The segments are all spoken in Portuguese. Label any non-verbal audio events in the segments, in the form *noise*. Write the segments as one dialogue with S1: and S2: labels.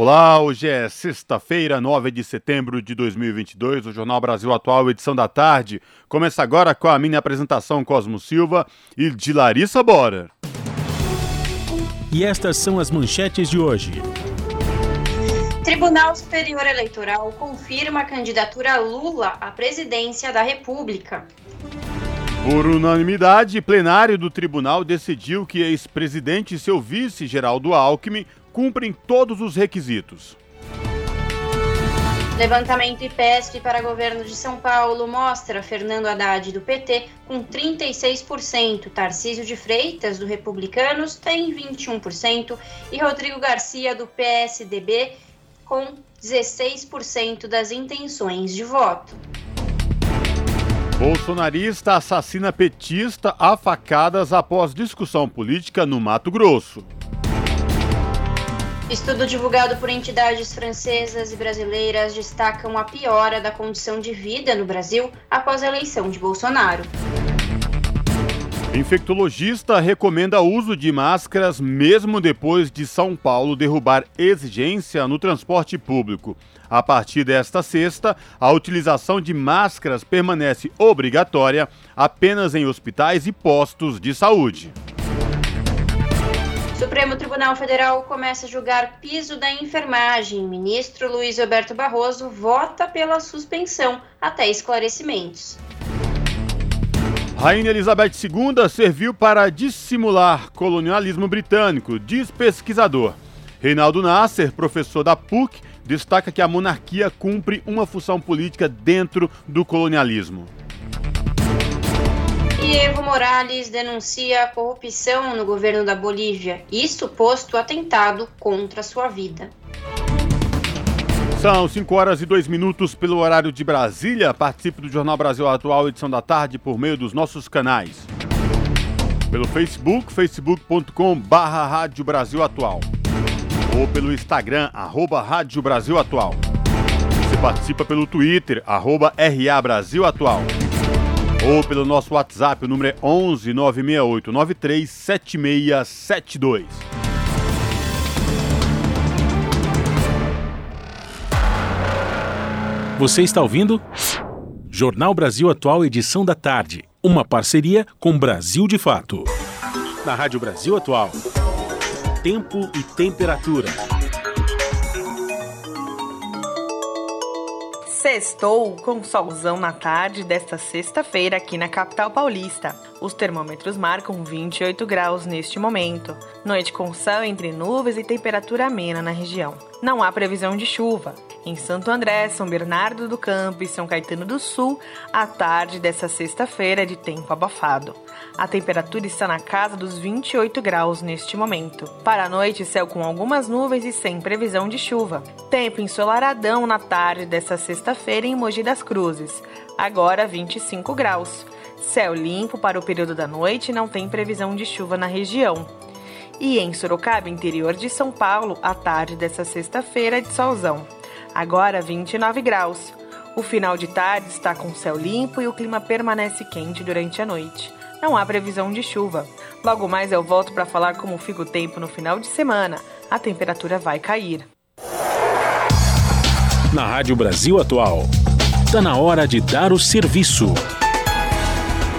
S1: Olá, hoje é sexta-feira, 9 de setembro de 2022. O Jornal Brasil Atual, edição da tarde, começa agora com a minha apresentação Cosmo Silva e de Larissa Bora.
S2: E estas são as manchetes de hoje.
S3: Tribunal Superior Eleitoral confirma a candidatura Lula à presidência da República.
S1: Por unanimidade, plenário do tribunal decidiu que ex-presidente e seu vice, Geraldo Alckmin, cumprem todos os requisitos.
S3: Levantamento IPESP para governo de São Paulo mostra Fernando Haddad do PT com 36%, Tarcísio de Freitas do Republicanos tem 21% e Rodrigo Garcia do PSDB com 16% das intenções de voto.
S1: Bolsonarista assassina petista a facadas após discussão política no Mato Grosso.
S3: Estudo divulgado por entidades francesas e brasileiras destacam a piora da condição de vida no Brasil após a eleição de Bolsonaro.
S1: Infectologista recomenda uso de máscaras mesmo depois de São Paulo derrubar exigência no transporte público. A partir desta sexta, a utilização de máscaras permanece obrigatória apenas em hospitais e postos de saúde.
S3: Supremo Tribunal Federal começa a julgar piso da enfermagem. Ministro Luiz Roberto Barroso vota pela suspensão até esclarecimentos.
S1: Rainha Elizabeth II serviu para dissimular colonialismo britânico, diz pesquisador. Reinaldo Nasser, professor da PUC, destaca que a monarquia cumpre uma função política dentro do colonialismo.
S3: Evo Morales denuncia a corrupção no governo da Bolívia e suposto atentado contra sua vida.
S1: São 5 horas e 2 minutos pelo horário de Brasília. Participe do Jornal Brasil Atual, edição da tarde, por meio dos nossos canais. Pelo Facebook, facebook.com Rádio Brasil Atual. Ou pelo Instagram, arroba Rádio Brasil Atual. Você participa pelo Twitter, arroba RA Brasil Atual. Ou pelo nosso WhatsApp, o número é 11 968 93 7672.
S2: Você está ouvindo? Jornal Brasil Atual, edição da tarde. Uma parceria com Brasil de Fato. Na Rádio Brasil Atual. Tempo e temperatura.
S4: Sextou com solzão na tarde desta sexta-feira aqui na capital paulista. Os termômetros marcam 28 graus neste momento. Noite com céu entre nuvens e temperatura amena na região. Não há previsão de chuva. Em Santo André, São Bernardo do Campo e São Caetano do Sul, a tarde dessa sexta-feira é de tempo abafado. A temperatura está na casa dos 28 graus neste momento. Para a noite, céu com algumas nuvens e sem previsão de chuva. Tempo ensolaradão na tarde dessa sexta-feira em Mogi das Cruzes. Agora 25 graus. Céu limpo para o período da noite e não tem previsão de chuva na região. E em Sorocaba, interior de São Paulo, a tarde dessa sexta-feira é de solzão. Agora 29 graus. O final de tarde está com céu limpo e o clima permanece quente durante a noite. Não há previsão de chuva. Logo mais eu volto para falar como fica o tempo no final de semana. A temperatura vai cair.
S2: Na Rádio Brasil Atual. Está na hora de dar o serviço.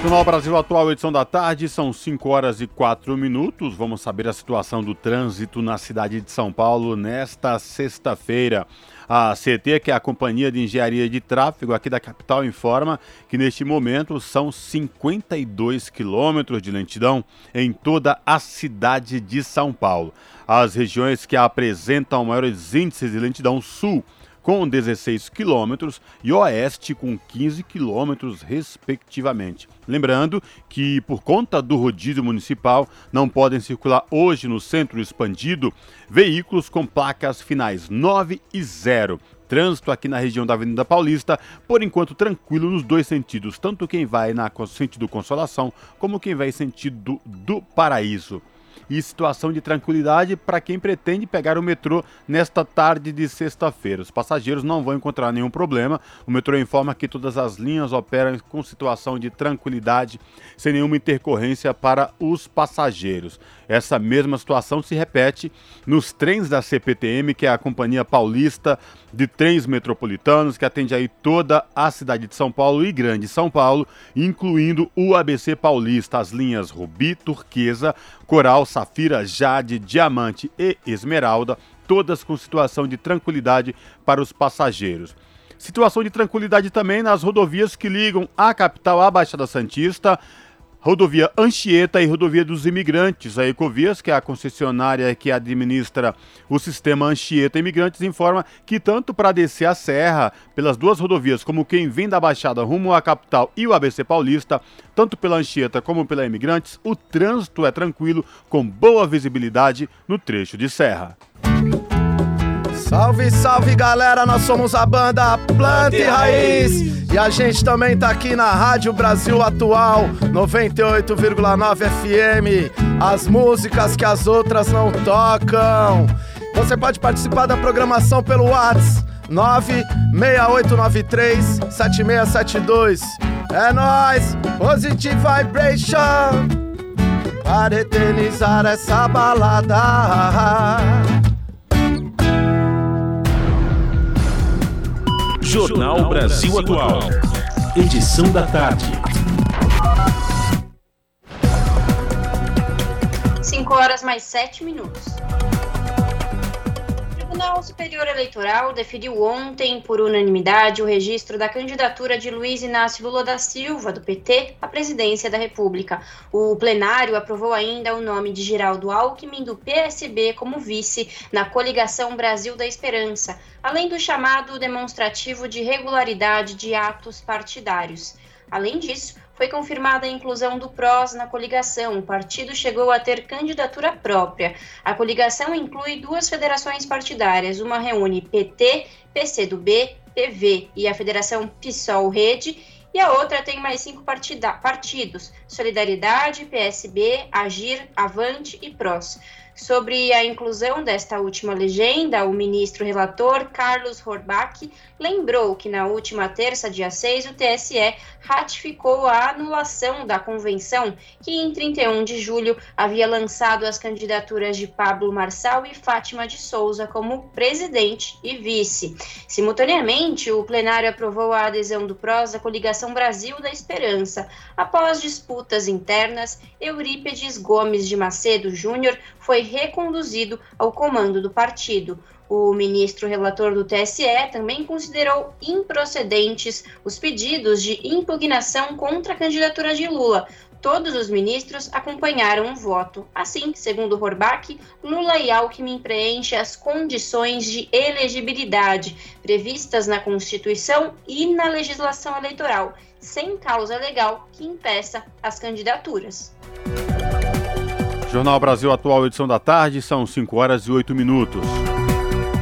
S1: Jornal Brasil Atual, edição da tarde, são 5 horas e 4 minutos. Vamos saber a situação do trânsito na cidade de São Paulo nesta sexta-feira. A CT, que é a Companhia de Engenharia de Tráfego aqui da capital, informa que neste momento são 52 quilômetros de lentidão em toda a cidade de São Paulo. As regiões que apresentam maiores índices de lentidão sul com 16 quilômetros e oeste com 15 quilômetros, respectivamente. Lembrando que, por conta do rodízio municipal, não podem circular hoje no centro expandido veículos com placas finais 9 e 0. Trânsito aqui na região da Avenida Paulista, por enquanto tranquilo nos dois sentidos, tanto quem vai na sentido Consolação como quem vai sentido do Paraíso e situação de tranquilidade para quem pretende pegar o metrô nesta tarde de sexta-feira. Os passageiros não vão encontrar nenhum problema. O metrô informa que todas as linhas operam com situação de tranquilidade, sem nenhuma intercorrência para os passageiros. Essa mesma situação se repete nos trens da CPTM, que é a Companhia Paulista de Trens Metropolitanos, que atende aí toda a cidade de São Paulo e Grande São Paulo, incluindo o ABC Paulista, as linhas Rubi, Turquesa, Coral, Safira, Jade, Diamante e Esmeralda, todas com situação de tranquilidade para os passageiros. Situação de tranquilidade também nas rodovias que ligam a capital à Baixada Santista, Rodovia Anchieta e Rodovia dos Imigrantes. A Ecovias, que é a concessionária que administra o sistema Anchieta Imigrantes, informa que tanto para descer a serra pelas duas rodovias, como quem vem da Baixada rumo à capital e o ABC Paulista, tanto pela Anchieta como pela Imigrantes, o trânsito é tranquilo, com boa visibilidade no trecho de serra.
S5: Salve, salve galera, nós somos a banda Planta e Raiz e a gente também tá aqui na Rádio Brasil Atual 98,9 FM. As músicas que as outras não tocam. Você pode participar da programação pelo WhatsApp 96893 7672. É nós, Positive Vibration, para eternizar essa balada.
S2: Jornal Brasil Atual. Edição da tarde.
S3: 5 horas mais 7 minutos. Tribunal Superior Eleitoral definiu ontem, por unanimidade, o registro da candidatura de Luiz Inácio Lula da Silva, do PT, à presidência da República. O plenário aprovou ainda o nome de Geraldo Alckmin, do PSB, como vice na coligação Brasil da Esperança, além do chamado demonstrativo de regularidade de atos partidários. Além disso, foi confirmada a inclusão do PROS na coligação. O partido chegou a ter candidatura própria. A coligação inclui duas federações partidárias. Uma reúne PT, PCdoB, PV e a Federação PSOL Rede e a outra tem mais cinco partidos: Solidariedade, PSB, Agir, Avante e PROS. Sobre a inclusão desta última legenda, o ministro relator Carlos Horbach lembrou que na última terça, dia 6, o TSE ratificou a anulação da convenção que em 31 de julho havia lançado as candidaturas de Pablo Marçal e Fátima de Souza como presidente e vice. Simultaneamente, o plenário aprovou a adesão do PROS à coligação Brasil da Esperança. Após disputas internas, Eurípedes Gomes de Macedo Júnior foi reconduzido ao comando do partido. O ministro relator do TSE também considerou improcedentes os pedidos de impugnação contra a candidatura de Lula. Todos os ministros acompanharam o voto. Assim, segundo Horbach, Lula e Alckmin preenchem as condições de elegibilidade previstas na Constituição e na legislação eleitoral, sem causa legal que impeça as candidaturas.
S1: Jornal Brasil Atual, edição da tarde, são 5 horas e 8 minutos.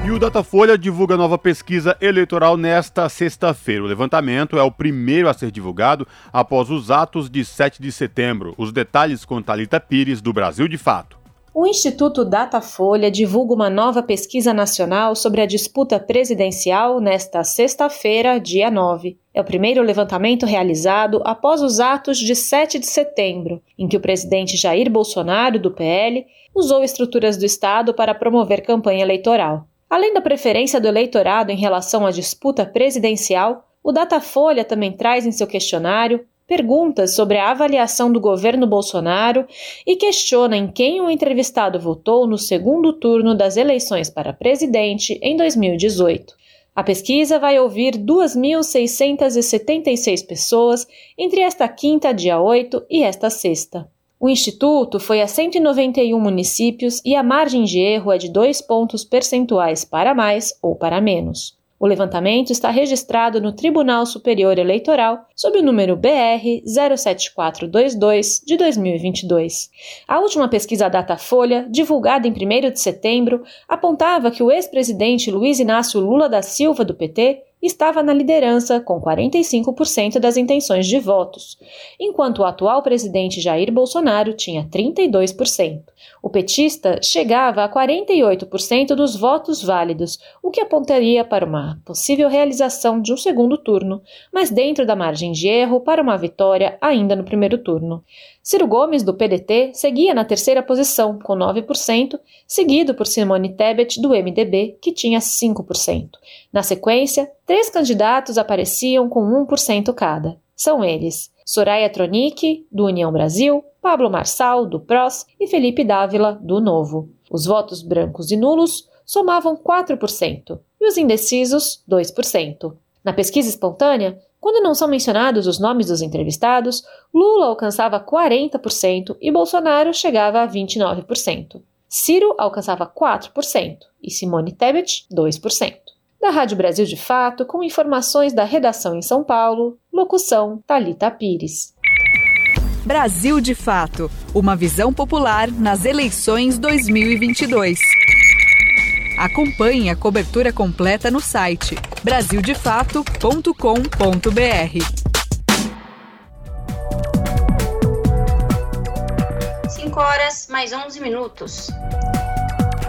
S1: E o Datafolha divulga nova pesquisa eleitoral nesta sexta-feira. O levantamento é o primeiro a ser divulgado após os atos de 7 de setembro. Os detalhes com Talita Pires, do Brasil de Fato.
S6: O Instituto Datafolha divulga uma nova pesquisa nacional sobre a disputa presidencial nesta sexta-feira, dia 9. É o primeiro levantamento realizado após os atos de 7 de setembro, em que o presidente Jair Bolsonaro, do PL, usou estruturas do Estado para promover campanha eleitoral. Além da preferência do eleitorado em relação à disputa presidencial, o Datafolha também traz em seu questionário perguntas sobre a avaliação do governo Bolsonaro e questiona em quem o entrevistado votou no segundo turno das eleições para presidente em 2018. A pesquisa vai ouvir 2.676 pessoas entre esta quinta, dia 8, e esta sexta. O Instituto foi a 191 municípios e a margem de erro é de dois pontos percentuais para mais ou para menos. O levantamento está registrado no Tribunal Superior Eleitoral sob o número BR 07422 de 2022. A última pesquisa Datafolha, divulgada em 1 de setembro, apontava que o ex-presidente Luiz Inácio Lula da Silva do PT estava na liderança com 45% das intenções de votos, enquanto o atual presidente Jair Bolsonaro tinha 32%. O petista chegava a 48% dos votos válidos, o que apontaria para uma possível realização de um segundo turno, mas dentro da margem de erro para uma vitória ainda no primeiro turno. Ciro Gomes, do PDT, seguia na terceira posição, com 9%, seguido por Simone Tebet, do MDB, que tinha 5%. Na sequência, três candidatos apareciam com 1% cada. São eles Soraya Tronic, do União Brasil, Pablo Marçal, do PROS e Felipe Dávila, do Novo. Os votos brancos e nulos somavam 4% e os indecisos 2%. Na pesquisa espontânea, quando não são mencionados os nomes dos entrevistados, Lula alcançava 40% e Bolsonaro chegava a 29%. Ciro alcançava 4% e Simone Tebet 2%. Da Rádio Brasil de Fato, com informações da redação em São Paulo, locução Talita Pires.
S7: Brasil de Fato, uma visão popular nas eleições 2022. Acompanhe a cobertura completa no site brasildefato.com.br.
S3: 5 horas mais 11 minutos.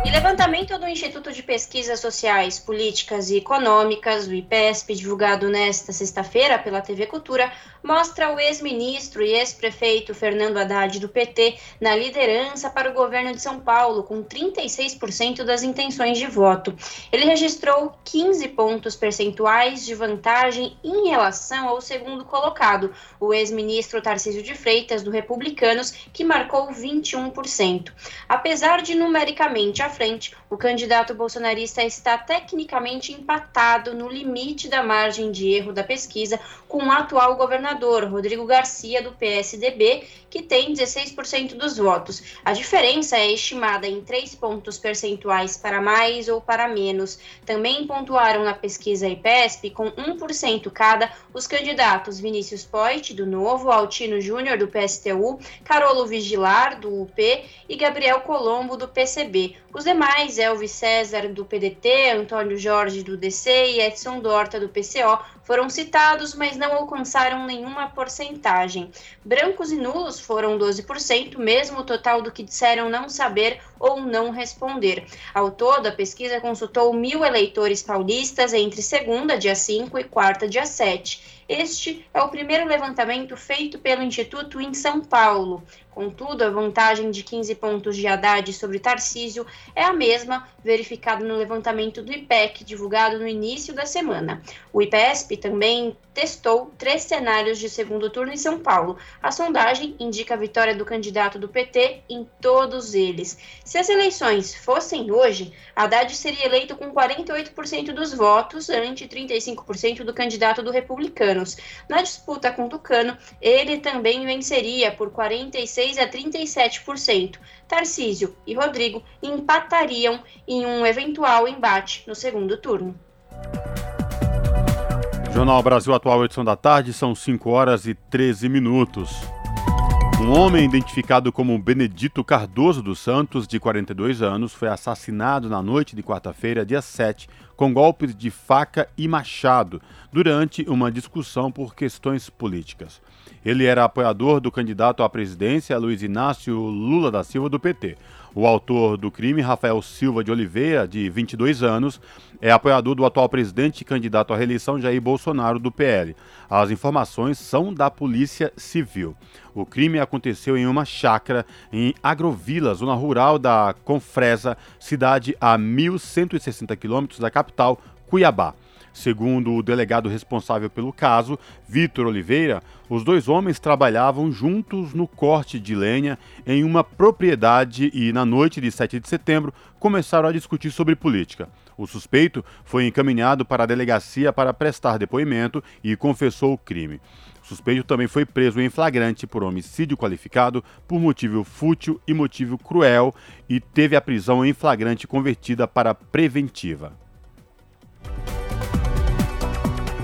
S3: E levantamento do Instituto de Pesquisas Sociais, Políticas e Econômicas, o IPESP, divulgado nesta sexta-feira pela TV Cultura, mostra o ex-ministro e ex-prefeito Fernando Haddad do PT na liderança para o governo de São Paulo, com 36% das intenções de voto. Ele registrou 15 pontos percentuais de vantagem em relação ao segundo colocado, o ex-ministro Tarcísio de Freitas, do Republicanos, que marcou 21%. Apesar de numericamente à frente, o candidato bolsonarista está tecnicamente empatado no limite da margem de erro da pesquisa com o atual governador, Rodrigo Garcia, do PSDB, que tem 16% dos votos. A diferença é estimada em 3 pontos percentuais para mais ou para menos. Também pontuaram na pesquisa IPESP, com 1% cada, os candidatos Vinícius Poit, do Novo, Altino Júnior, do PSTU, Carolo Vigilar, do UP e Gabriel Colombo, do PCB. Os demais, Elvis César, do PDT, Antônio Jorge, do DC e Edson Dorta, do PCO, foram citados, mas não alcançaram nenhuma porcentagem. Brancos e nulos foram 12%, mesmo o total do que disseram não saber ou não responder. Ao todo, a pesquisa consultou mil eleitores paulistas entre segunda, dia 5, e quarta, dia 7. Este é o primeiro levantamento feito pelo Instituto em São Paulo. Contudo, a vantagem de 15 pontos de Haddad sobre Tarcísio é a mesma verificada no levantamento do IPEC, divulgado no início da semana. O IPESP também testou três cenários de segundo turno em São Paulo. A sondagem indica a vitória do candidato do PT em todos eles. Se as eleições fossem hoje, Haddad seria eleito com 48% dos votos, ante 35% do candidato do Republicanos. Na disputa com Tucano, ele também venceria por 46 a 37%. Tarcísio e Rodrigo empatariam em um eventual embate no segundo turno.
S1: Jornal Brasil Atual, edição da tarde, são 5 horas e 13 minutos. Um homem identificado como Benedito Cardoso dos Santos, de 42 anos, foi assassinado na noite de quarta-feira, dia 7, com golpes de faca e machado, durante uma discussão por questões políticas. Ele era apoiador do candidato à presidência Luiz Inácio Lula da Silva do PT. O autor do crime, Rafael Silva de Oliveira, de 22 anos, é apoiador do atual presidente e candidato à reeleição Jair Bolsonaro do PL. As informações são da Polícia Civil. O crime aconteceu em uma chácara em Agrovila, zona rural da Confresa, cidade a 1.160 quilômetros da capital, Cuiabá. Segundo o delegado responsável pelo caso, Vitor Oliveira, os dois homens trabalhavam juntos no corte de lenha em uma propriedade e, na noite de 7 de setembro, começaram a discutir sobre política. O suspeito foi encaminhado para a delegacia para prestar depoimento e confessou o crime. O suspeito também foi preso em flagrante por homicídio qualificado por motivo fútil e motivo cruel e teve a prisão em flagrante convertida para preventiva.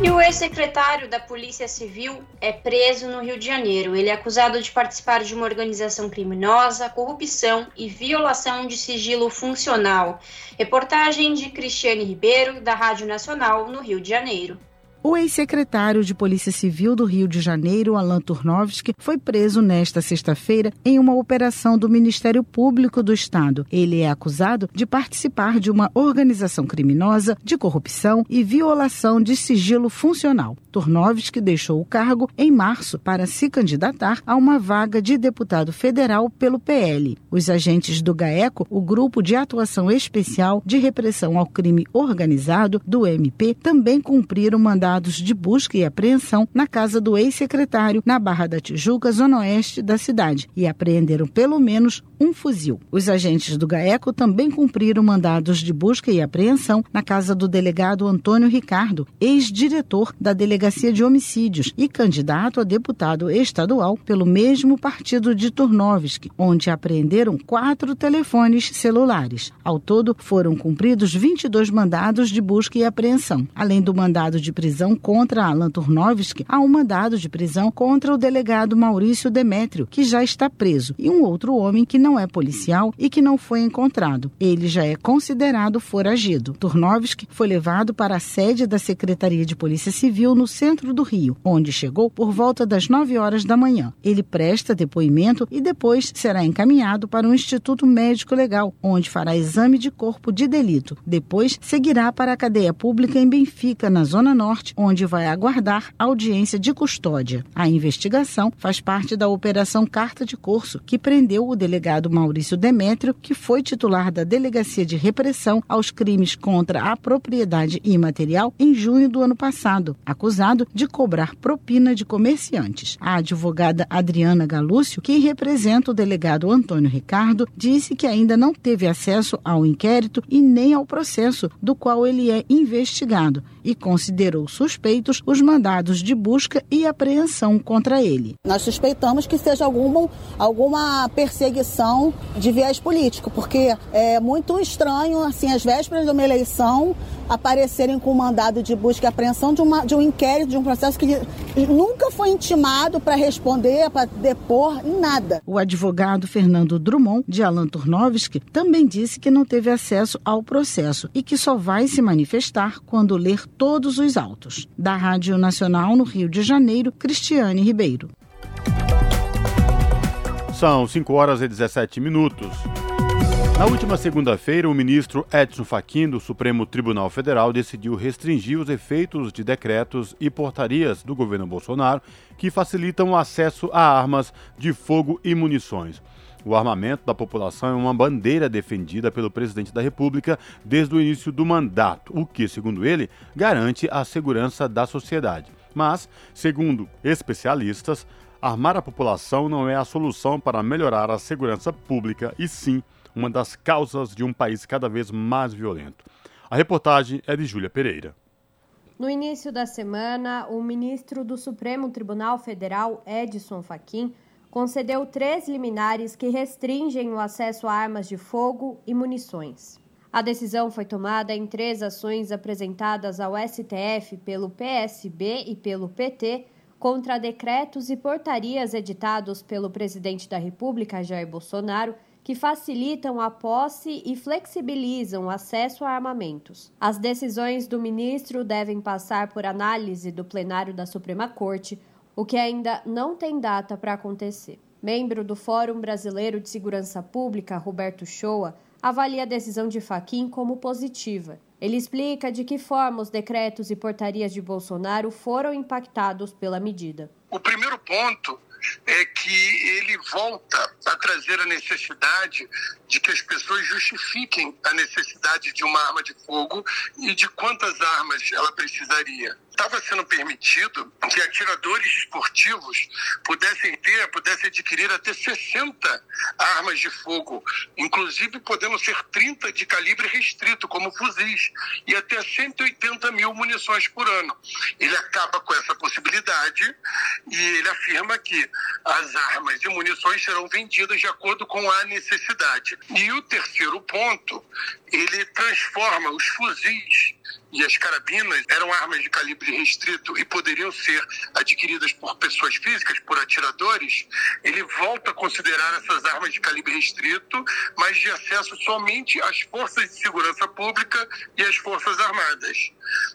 S3: E o ex-secretário da Polícia Civil é preso no Rio de Janeiro. Ele é acusado de participar de uma organização criminosa, corrupção e violação de sigilo funcional. Reportagem de Cristiane Ribeiro, da Rádio Nacional, no Rio de Janeiro.
S8: O ex-secretário de Polícia Civil do Rio de Janeiro, Alan Turnovski, foi preso nesta sexta-feira em uma operação do Ministério Público do Estado. Ele é acusado de participar de uma organização criminosa de corrupção e violação de sigilo funcional. Turnovski deixou o cargo em março para se candidatar a uma vaga de deputado federal pelo PL. Os agentes do GAECO, o Grupo de Atuação Especial de Repressão ao Crime Organizado do MP, também cumpriram mandato mandados de busca e apreensão na casa do ex-secretário na Barra da Tijuca, zona oeste da cidade, e apreenderam pelo menos um fuzil. Os agentes do GAECO também cumpriram mandados de busca e apreensão na casa do delegado Antônio Ricardo, ex-diretor da Delegacia de Homicídios e candidato a deputado estadual pelo mesmo partido de Turnovski, onde apreenderam quatro telefones celulares. Ao todo, foram cumpridos 22 mandados de busca e apreensão, além do mandado de prisão prisão contra Alan Turnovski, há um mandado de prisão contra o delegado Maurício Demétrio, que já está preso, e um outro homem que não é policial e que não foi encontrado. Ele já é considerado foragido. Turnovski foi levado para a sede da Secretaria de Polícia Civil no centro do Rio, onde chegou por volta das 9 horas da manhã. Ele presta depoimento e depois será encaminhado para o Instituto Médico Legal, onde fará exame de corpo de delito. Depois seguirá para a cadeia pública em Benfica, na Zona Norte, onde vai aguardar audiência de custódia. A investigação faz parte da Operação Carta de Curso, que prendeu o delegado Maurício Demétrio, que foi titular da Delegacia de Repressão aos Crimes contra a Propriedade Imaterial em junho do ano passado, acusado de cobrar propina de comerciantes. A advogada Adriana Galúcio, que representa o delegado Antônio Ricardo, disse que ainda não teve acesso ao inquérito e nem ao processo do qual ele é investigado e considerou suspeitos os mandados de busca e apreensão contra ele.
S9: Nós suspeitamos que seja alguma, alguma perseguição de viés político, porque é muito estranho, assim, às vésperas de uma eleição, aparecerem com mandado de busca e apreensão de, uma, de um inquérito, de um processo que nunca foi intimado para responder, para depor, nada.
S8: O advogado Fernando Drummond, de Alan Turnovski, também disse que não teve acesso ao processo e que só vai se manifestar quando ler todos os autos. Da Rádio Nacional no Rio de Janeiro, Cristiane Ribeiro.
S1: São 5 horas e 17 minutos. Na última segunda-feira, o ministro Edson Fachin do Supremo Tribunal Federal decidiu restringir os efeitos de decretos e portarias do governo Bolsonaro que facilitam o acesso a armas de fogo e munições. O armamento da população é uma bandeira defendida pelo presidente da República desde o início do mandato, o que, segundo ele, garante a segurança da sociedade. Mas, segundo especialistas, armar a população não é a solução para melhorar a segurança pública e sim uma das causas de um país cada vez mais violento. A reportagem é de Júlia Pereira.
S10: No início da semana, o ministro do Supremo Tribunal Federal, Edson Fachin, concedeu três liminares que restringem o acesso a armas de fogo e munições. A decisão foi tomada em três ações apresentadas ao STF pelo PSB e pelo PT contra decretos e portarias editados pelo presidente da República, Jair Bolsonaro, que facilitam a posse e flexibilizam o acesso a armamentos. As decisões do ministro devem passar por análise do plenário da Suprema Corte, o que ainda não tem data para acontecer. Membro do Fórum Brasileiro de Segurança Pública, Roberto Shoa, avalia a decisão de Faquim como positiva. Ele explica de que forma os decretos e portarias de Bolsonaro foram impactados pela medida.
S11: O primeiro ponto é que ele volta a trazer a necessidade de que as pessoas justifiquem a necessidade de uma arma de fogo e de quantas armas ela precisaria estava sendo permitido que atiradores esportivos pudessem ter, pudessem adquirir até 60 armas de fogo, inclusive podendo ser 30 de calibre restrito, como fuzis, e até 180 mil munições por ano. Ele acaba com essa possibilidade e ele afirma que as armas e munições serão vendidas de acordo com a necessidade. E o terceiro ponto, ele transforma os fuzis e as carabinas eram armas de calibre restrito e poderiam ser adquiridas por pessoas físicas, por atiradores, ele volta a considerar essas armas de calibre restrito, mas de acesso somente às forças de segurança pública e às forças armadas.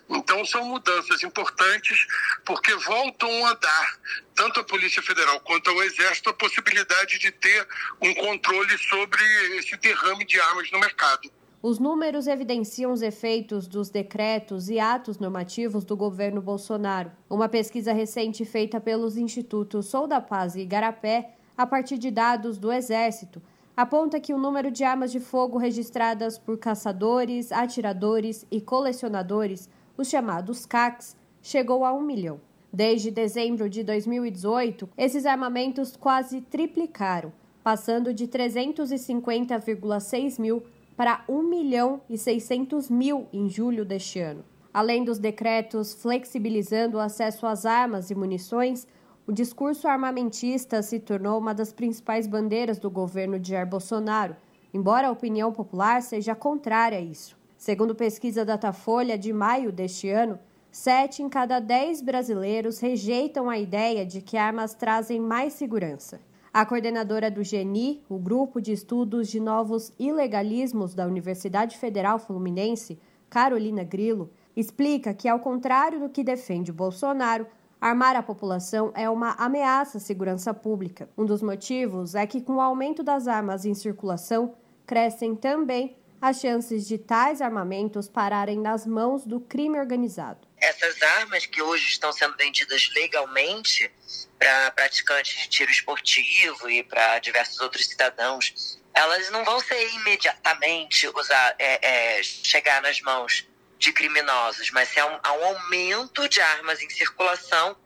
S11: Então são mudanças importantes porque voltam a dar tanto a Polícia Federal quanto ao Exército a possibilidade de ter um controle sobre esse derrame de armas no mercado.
S10: Os números evidenciam os efeitos dos decretos e atos normativos do governo Bolsonaro. Uma pesquisa recente feita pelos institutos Sou da Paz e Igarapé, a partir de dados do Exército, aponta que o número de armas de fogo registradas por caçadores, atiradores e colecionadores, os chamados CACs, chegou a um milhão. Desde dezembro de 2018, esses armamentos quase triplicaram, passando de 350,6 mil para 1 milhão e 600 mil em julho deste ano. Além dos decretos flexibilizando o acesso às armas e munições, o discurso armamentista se tornou uma das principais bandeiras do governo de Jair Bolsonaro, embora a opinião popular seja contrária a isso. Segundo pesquisa Datafolha de maio deste ano, sete em cada dez brasileiros rejeitam a ideia de que armas trazem mais segurança. A coordenadora do GENI, o Grupo de Estudos de Novos Ilegalismos da Universidade Federal Fluminense, Carolina Grilo, explica que, ao contrário do que defende Bolsonaro, armar a população é uma ameaça à segurança pública. Um dos motivos é que, com o aumento das armas em circulação, crescem também as chances de tais armamentos pararem nas mãos do crime organizado.
S12: Essas armas que hoje estão sendo vendidas legalmente para praticantes de tiro esportivo e para diversos outros cidadãos, elas não vão ser imediatamente usar, é, é, chegar nas mãos de criminosos, mas é um, um aumento de armas em circulação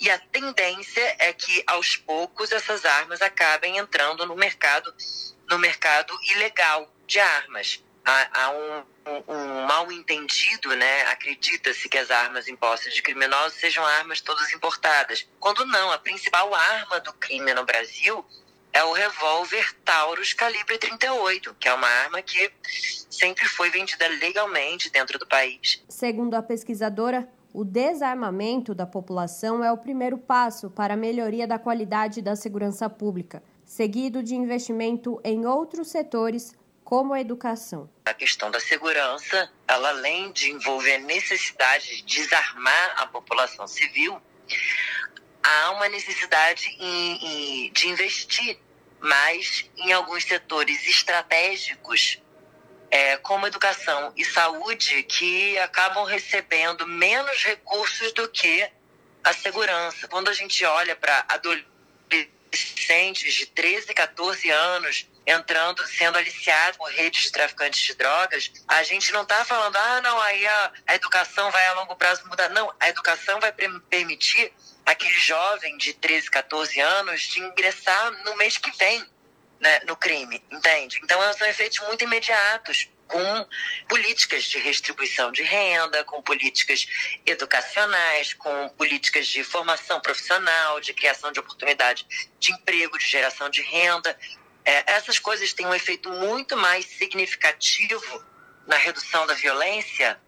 S12: e a tendência é que aos poucos essas armas acabem entrando no mercado, no mercado ilegal de armas. Há, há um, um, mal entendido, né? Acredita-se que as armas impostas de criminosos sejam armas todas importadas. Quando não, a principal arma do crime no Brasil é o revólver Taurus calibre 38, que é uma arma que sempre foi vendida legalmente dentro do país.
S10: Segundo a pesquisadora, o desarmamento da população é o primeiro passo para a melhoria da qualidade da segurança pública, seguido de investimento em outros setores como a educação.
S12: A questão da segurança, ela além de envolver a necessidade de desarmar a população civil, há uma necessidade em, em, de investir mais em alguns setores estratégicos, é, como educação e saúde, que acabam recebendo menos recursos do que a segurança. Quando a gente olha para adolescentes de 13, 14 anos entrando, sendo aliciado por redes de traficantes de drogas, a gente não está falando, ah, não, aí a, a, educação vai a longo prazo mudar. Não, a educação vai permitir aquele jovem de 13, 14 anos de ingressar no mês que vem né, no crime, entende? Então, são efeitos muito imediatos com políticas de restribuição de renda, com políticas educacionais, com políticas de formação profissional, de criação de oportunidade de emprego, de geração de renda. É, essas coisas têm um efeito muito mais significativo na redução da violência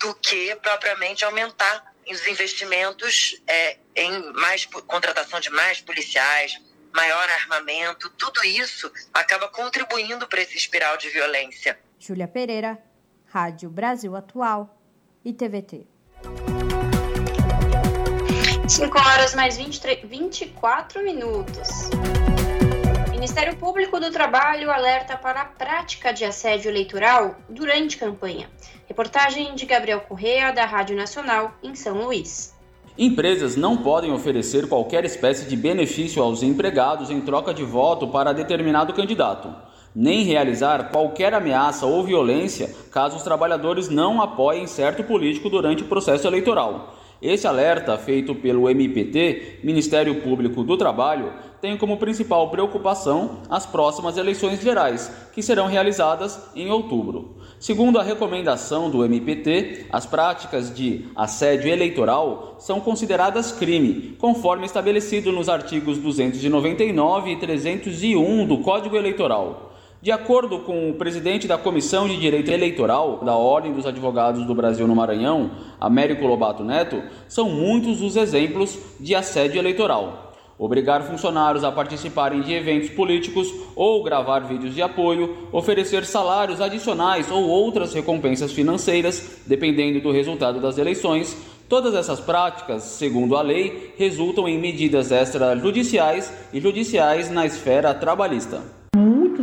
S12: do que propriamente aumentar os investimentos é, em mais contratação de mais policiais, maior armamento, tudo isso acaba contribuindo para esse espiral de violência.
S10: Júlia Pereira, Rádio Brasil Atual e TVT.
S3: 5 horas mais 23, 24 minutos. Ministério Público do Trabalho alerta para a prática de assédio eleitoral durante campanha. Reportagem de Gabriel Correa, da Rádio Nacional, em São Luís.
S13: Empresas não podem oferecer qualquer espécie de benefício aos empregados em troca de voto para determinado candidato, nem realizar qualquer ameaça ou violência caso os trabalhadores não apoiem certo político durante o processo eleitoral. Esse alerta, feito pelo MPT, Ministério Público do Trabalho, tem como principal preocupação as próximas eleições gerais, que serão realizadas em outubro. Segundo a recomendação do MPT, as práticas de assédio eleitoral são consideradas crime, conforme estabelecido nos artigos 299 e 301 do Código Eleitoral. De acordo com o presidente da Comissão de Direito Eleitoral da Ordem dos Advogados do Brasil no Maranhão, Américo Lobato Neto, são muitos os exemplos de assédio eleitoral. Obrigar funcionários a participarem de eventos políticos ou gravar vídeos de apoio, oferecer salários adicionais ou outras recompensas financeiras, dependendo do resultado das eleições, todas essas práticas, segundo a lei, resultam em medidas extrajudiciais e judiciais na esfera trabalhista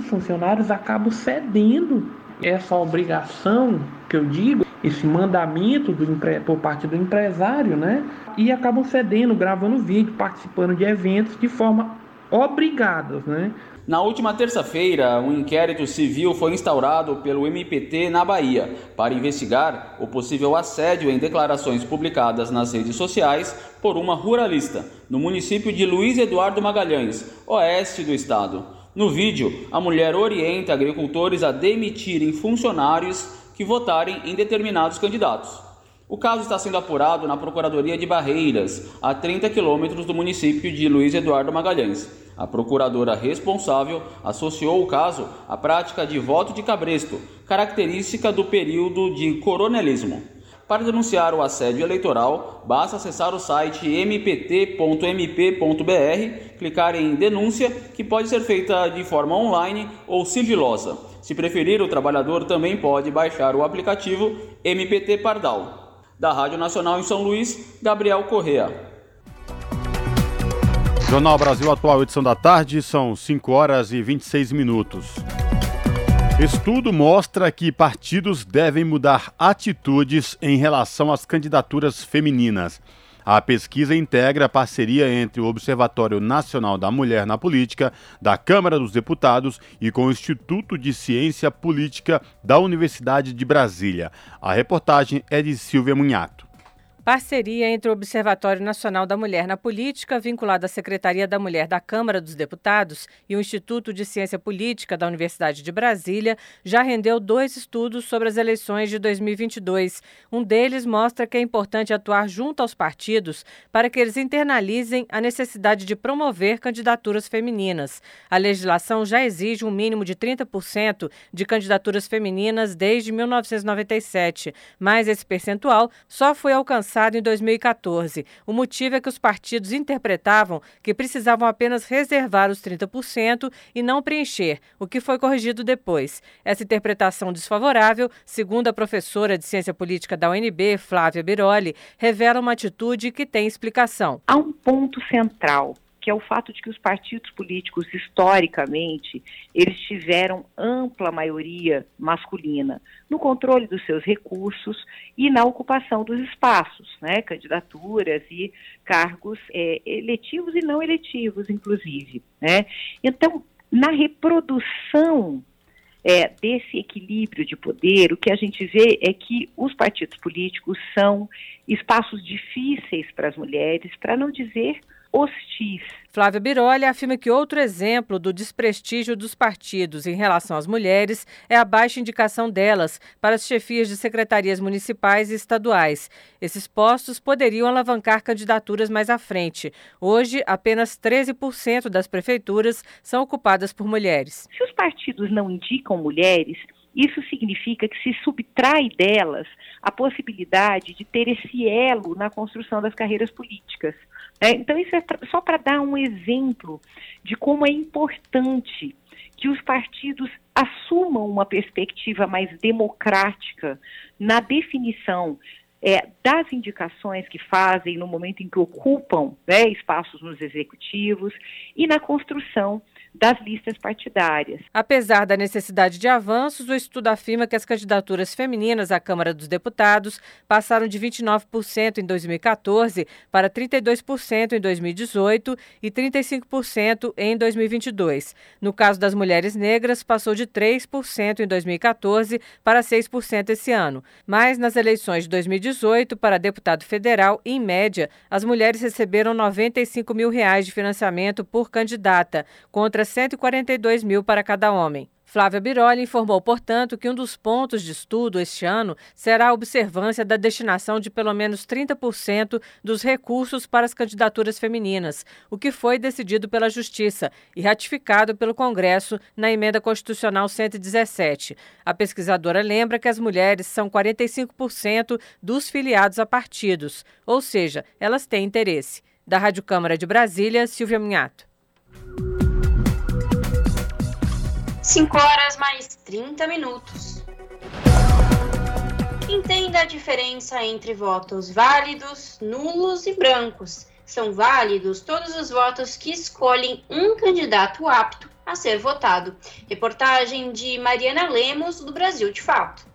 S14: muitos funcionários acabam cedendo essa obrigação que eu digo, esse mandamento do, por parte do empresário, né? E acabam cedendo, gravando vídeo, participando de eventos de forma obrigadas, né?
S13: Na última terça-feira, um inquérito civil foi instaurado pelo MPT na Bahia para investigar o possível assédio em declarações publicadas nas redes sociais por uma ruralista no município de Luiz Eduardo Magalhães, oeste do estado. No vídeo, a mulher orienta agricultores a demitirem funcionários que votarem em determinados candidatos. O caso está sendo apurado na Procuradoria de Barreiras, a 30 quilômetros do município de Luiz Eduardo Magalhães. A procuradora responsável associou o caso à prática de voto de cabresto, característica do período de coronelismo. Para denunciar o assédio eleitoral, basta acessar o site mpt.mp.br, clicar em denúncia, que pode ser feita de forma online ou sigilosa. Se preferir, o trabalhador também pode baixar o aplicativo MPT Pardal. Da Rádio Nacional em São Luís, Gabriel Correa.
S1: Jornal Brasil Atual, edição da tarde, são 5 horas e 26 minutos. Estudo mostra que partidos devem mudar atitudes em relação às candidaturas femininas. A pesquisa integra a parceria entre o Observatório Nacional da Mulher na Política, da Câmara dos Deputados e com o Instituto de Ciência Política da Universidade de Brasília. A reportagem é de Silvia Munhato.
S15: Parceria entre o Observatório Nacional da Mulher na Política, vinculado à Secretaria da Mulher da Câmara dos Deputados, e o Instituto de Ciência Política da Universidade de Brasília, já rendeu dois estudos sobre as eleições de 2022. Um deles mostra que é importante atuar junto aos partidos para que eles internalizem a necessidade de promover candidaturas femininas. A legislação já exige um mínimo de 30% de candidaturas femininas desde 1997, mas esse percentual só foi alcançado alcançado em 2014. O motivo é que os partidos interpretavam que precisavam apenas reservar os 30% e não preencher, o que foi corrigido depois. Essa interpretação desfavorável, segundo a professora de Ciência Política da UNB, Flávia Biroli, revela uma atitude que tem explicação.
S16: Há um ponto central que é o fato de que os partidos políticos, historicamente, eles tiveram ampla maioria masculina no controle dos seus recursos e na ocupação dos espaços, né, candidaturas e cargos é, eletivos e não eletivos, inclusive. Né? Então, na reprodução é, desse equilíbrio de poder, o que a gente vê é que os partidos políticos são espaços difíceis para as mulheres, para não dizer hostis.
S15: Flávia Biroli afirma que outro exemplo do desprestígio dos partidos em relação às mulheres é a baixa indicação delas para as chefias de secretarias municipais e estaduais. Esses postos poderiam alavancar candidaturas mais à frente. Hoje, apenas 13% das prefeituras são ocupadas por mulheres.
S16: Se os partidos não indicam mulheres, isso significa que se subtrai delas a possibilidade de ter esse elo na construção das carreiras políticas. Né? Então, isso é só para dar um exemplo de como é importante que os partidos assumam uma perspectiva mais democrática na definição é, das indicações que fazem no momento em que ocupam né, espaços nos executivos e na construção das listas partidárias.
S15: Apesar da necessidade de avanços, o estudo afirma que as candidaturas femininas à Câmara dos Deputados passaram de 29% em 2014 para 32% em 2018 e 35% em 2022. No caso das mulheres negras, passou de 3% em 2014 para 6% esse ano. Mas nas eleições de 2018 para deputado federal, em média, as mulheres receberam 95 mil reais de financiamento por candidata, contra contra 142 mil para cada homem. Flávia Biroli informou, portanto, que um dos pontos de estudo este ano será a observância da destinação de pelo menos 30% dos recursos para as candidaturas femininas, o que foi decidido pela Justiça e ratificado pelo Congresso na emenda constitucional 117. A pesquisadora lembra que as mulheres são 45% dos filiados a partidos, ou seja, elas têm interesse. Da Rádio Câmara de Brasília, Silvia Minhato.
S3: 5 horas mais 30 minutos. Entenda a diferença entre votos válidos, nulos e brancos. São válidos todos os votos que escolhem um candidato apto a ser votado. Reportagem de Mariana Lemos, do Brasil de Fato.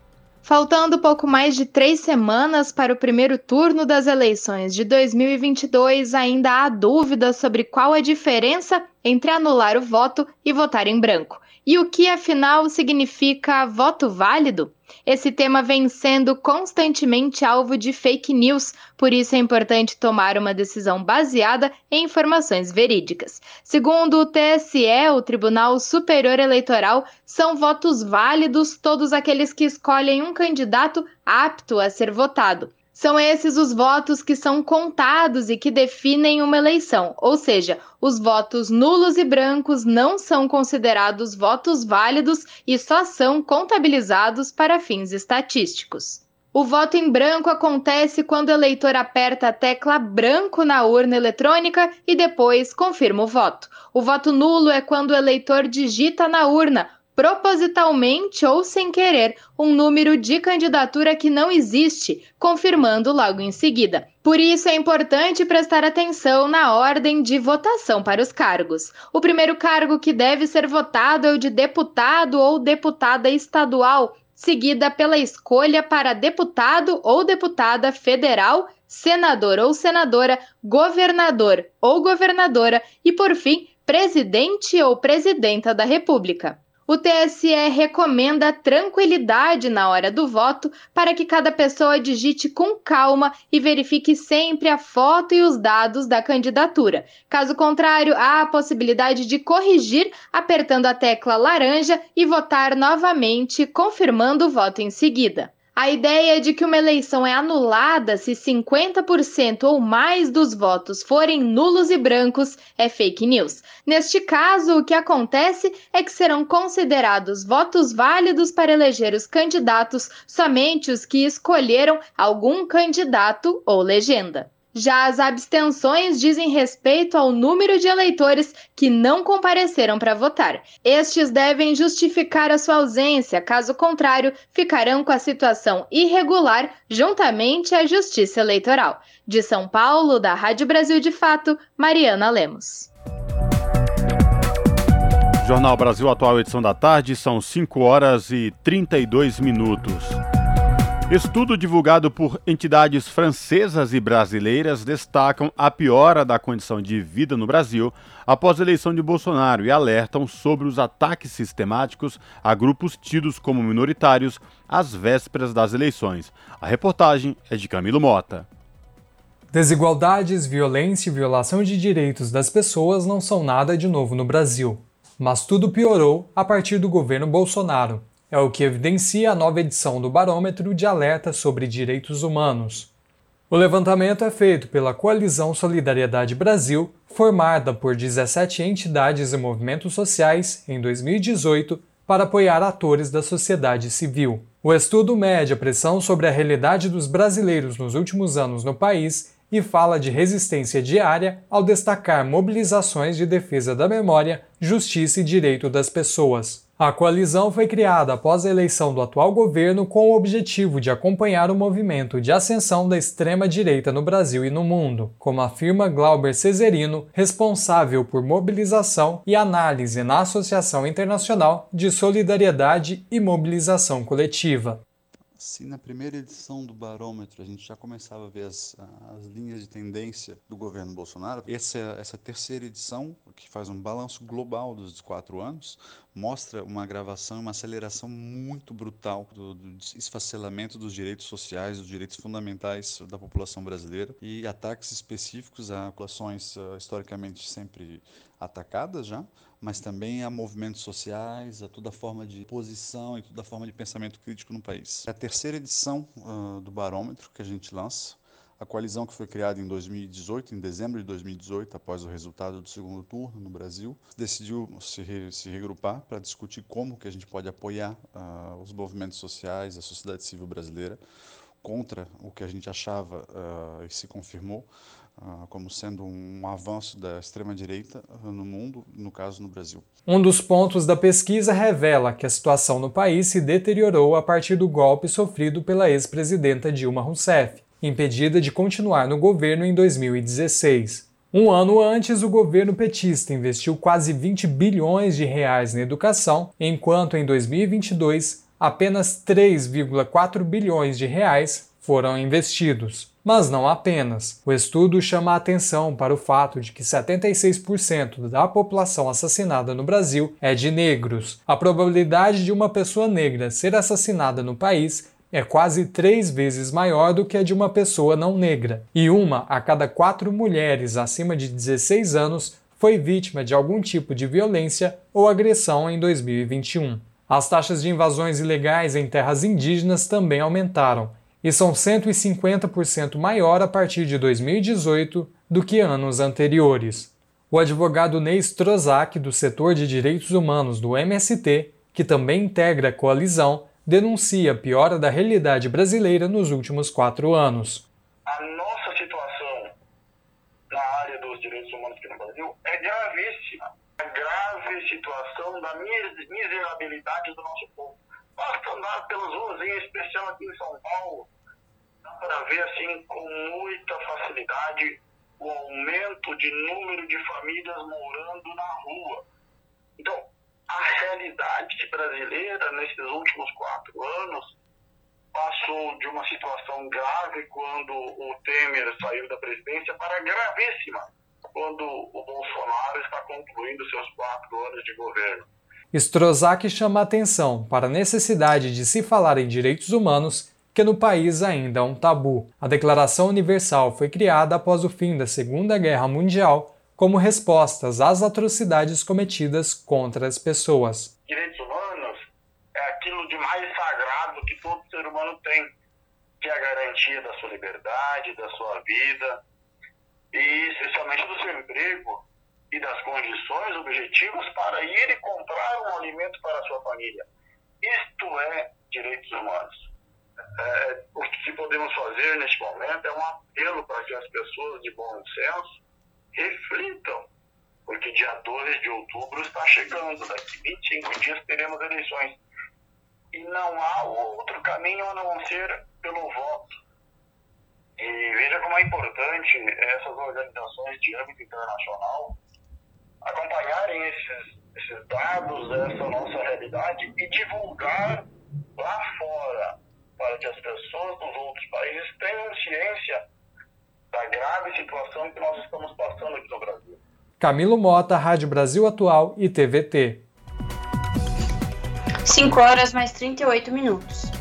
S17: Faltando pouco mais de três semanas para o primeiro turno das eleições de 2022, ainda há dúvidas sobre qual a diferença entre anular o voto e votar em branco. E o que afinal significa voto válido? Esse tema vem sendo constantemente alvo de fake news, por isso é importante tomar uma decisão baseada em informações verídicas. Segundo o TSE, o Tribunal Superior Eleitoral, são votos válidos todos aqueles que escolhem um candidato apto a ser votado. São esses os votos que são contados e que definem uma eleição, ou seja, os votos nulos e brancos não são considerados votos válidos e só são contabilizados para fins estatísticos. O voto em branco acontece quando o eleitor aperta a tecla branco na urna eletrônica e depois confirma o voto. O voto nulo é quando o eleitor digita na urna propositalmente ou sem querer, um número de candidatura que não existe, confirmando logo em seguida. Por isso é importante prestar atenção na ordem de votação para os cargos. O primeiro cargo que deve ser votado é o de deputado ou deputada estadual, seguida pela escolha para deputado ou deputada federal, senador ou senadora, governador ou governadora e, por fim, presidente ou presidenta da República. O TSE recomenda tranquilidade na hora do voto para que cada pessoa digite com calma e verifique sempre a foto e os dados da candidatura. Caso contrário, há a possibilidade de corrigir apertando a tecla laranja e votar novamente, confirmando o voto em seguida. A ideia de que uma eleição é anulada se 50% ou mais dos votos forem nulos e brancos é fake news. Neste caso, o que acontece é que serão considerados votos válidos para eleger os candidatos somente os que escolheram algum candidato ou legenda. Já as abstenções dizem respeito ao número de eleitores que não compareceram para votar. Estes devem justificar a sua ausência, caso contrário, ficarão com a situação irregular juntamente à Justiça Eleitoral. De São Paulo, da Rádio Brasil de Fato, Mariana Lemos.
S1: Jornal Brasil Atual, edição da tarde, são 5 horas e 32 minutos. Estudo divulgado por entidades francesas e brasileiras destacam a piora da condição de vida no Brasil após a eleição de Bolsonaro e alertam sobre os ataques sistemáticos a grupos tidos como minoritários às vésperas das eleições. A reportagem é de Camilo Mota.
S18: Desigualdades, violência e violação de direitos das pessoas não são nada de novo no Brasil. Mas tudo piorou a partir do governo Bolsonaro é o que evidencia a nova edição do Barômetro de Alerta sobre Direitos Humanos. O levantamento é feito pela Coalizão Solidariedade Brasil, formada por 17 entidades e movimentos sociais em 2018 para apoiar atores da sociedade civil. O estudo mede a pressão sobre a realidade dos brasileiros nos últimos anos no país e fala de resistência diária ao destacar mobilizações de defesa da memória, justiça e direito das pessoas. A coalizão foi criada após a eleição do atual governo com o objetivo de acompanhar o movimento de ascensão da extrema-direita no Brasil e no mundo, como afirma Glauber Cesarino, responsável por mobilização e análise na Associação Internacional de Solidariedade e Mobilização Coletiva.
S19: Se na primeira edição do barômetro a gente já começava a ver as, as linhas de tendência do governo Bolsonaro, essa, essa terceira edição, que faz um balanço global dos quatro anos, mostra uma agravação, uma aceleração muito brutal do, do esfacelamento dos direitos sociais, dos direitos fundamentais da população brasileira e ataques específicos a populações uh, historicamente sempre atacadas já, mas também a movimentos sociais, a toda forma de posição e toda forma de pensamento crítico no país. É a terceira edição uh, do Barômetro que a gente lança. A coalizão que foi criada em 2018, em dezembro de 2018, após o resultado do segundo turno no Brasil, decidiu se, re, se regrupar para discutir como que a gente pode apoiar uh, os movimentos sociais, a sociedade civil brasileira, contra o que a gente achava uh, e se confirmou como sendo um avanço da extrema-direita no mundo, no caso no Brasil.
S18: Um dos pontos da pesquisa revela que a situação no país se deteriorou a partir do golpe sofrido pela ex-presidenta Dilma Rousseff, impedida de continuar no governo em 2016. Um ano antes, o governo petista investiu quase 20 bilhões de reais na educação, enquanto em 2022 apenas 3,4 bilhões de reais foram investidos. Mas não apenas. O estudo chama a atenção para o fato de que 76% da população assassinada no Brasil é de negros. A probabilidade de uma pessoa negra ser assassinada no país é quase três vezes maior do que a de uma pessoa não negra, e uma a cada quatro mulheres acima de 16 anos foi vítima de algum tipo de violência ou agressão em 2021. As taxas de invasões ilegais em terras indígenas também aumentaram e são 150% maior a partir de 2018 do que anos anteriores. O advogado Ney Strozak, do setor de direitos humanos do MST, que também integra a coalizão, denuncia a piora da realidade brasileira nos últimos quatro anos.
S20: A nossa situação na área dos direitos humanos aqui no Brasil é gravíssima grave situação da miserabilidade do nosso povo. Basta andar pelas ruas, em especial aqui em São Paulo, para ver assim com muita facilidade o aumento de número de famílias morando na rua. Então, a realidade brasileira nesses últimos quatro anos passou de uma situação grave quando o Temer saiu da presidência para gravíssima quando o Bolsonaro está concluindo seus quatro anos de governo.
S18: Strozak chama atenção para a necessidade de se falar em direitos humanos, que no país ainda é um tabu. A Declaração Universal foi criada após o fim da Segunda Guerra Mundial como respostas às atrocidades cometidas contra as pessoas.
S20: Direitos humanos é aquilo de mais sagrado que todo ser humano tem, que é a garantia da sua liberdade, da sua vida, e especialmente do seu emprego e das condições objetivas para ir e comprar um alimento para a sua família. Isto é direitos humanos. É, o que podemos fazer neste momento é um apelo para que as pessoas de bom senso reflitam, porque dia 2 de outubro está chegando, daqui 25 dias teremos eleições. E não há outro caminho a não ser pelo voto. E veja como é importante essas organizações de âmbito internacional acompanharem esses, esses dados, essa nossa realidade e divulgar lá fora para que as pessoas dos outros países tenham ciência da grave situação que nós estamos passando aqui no Brasil.
S18: Camilo Mota, Rádio Brasil Atual e TVT.
S3: 5 horas mais 38 minutos.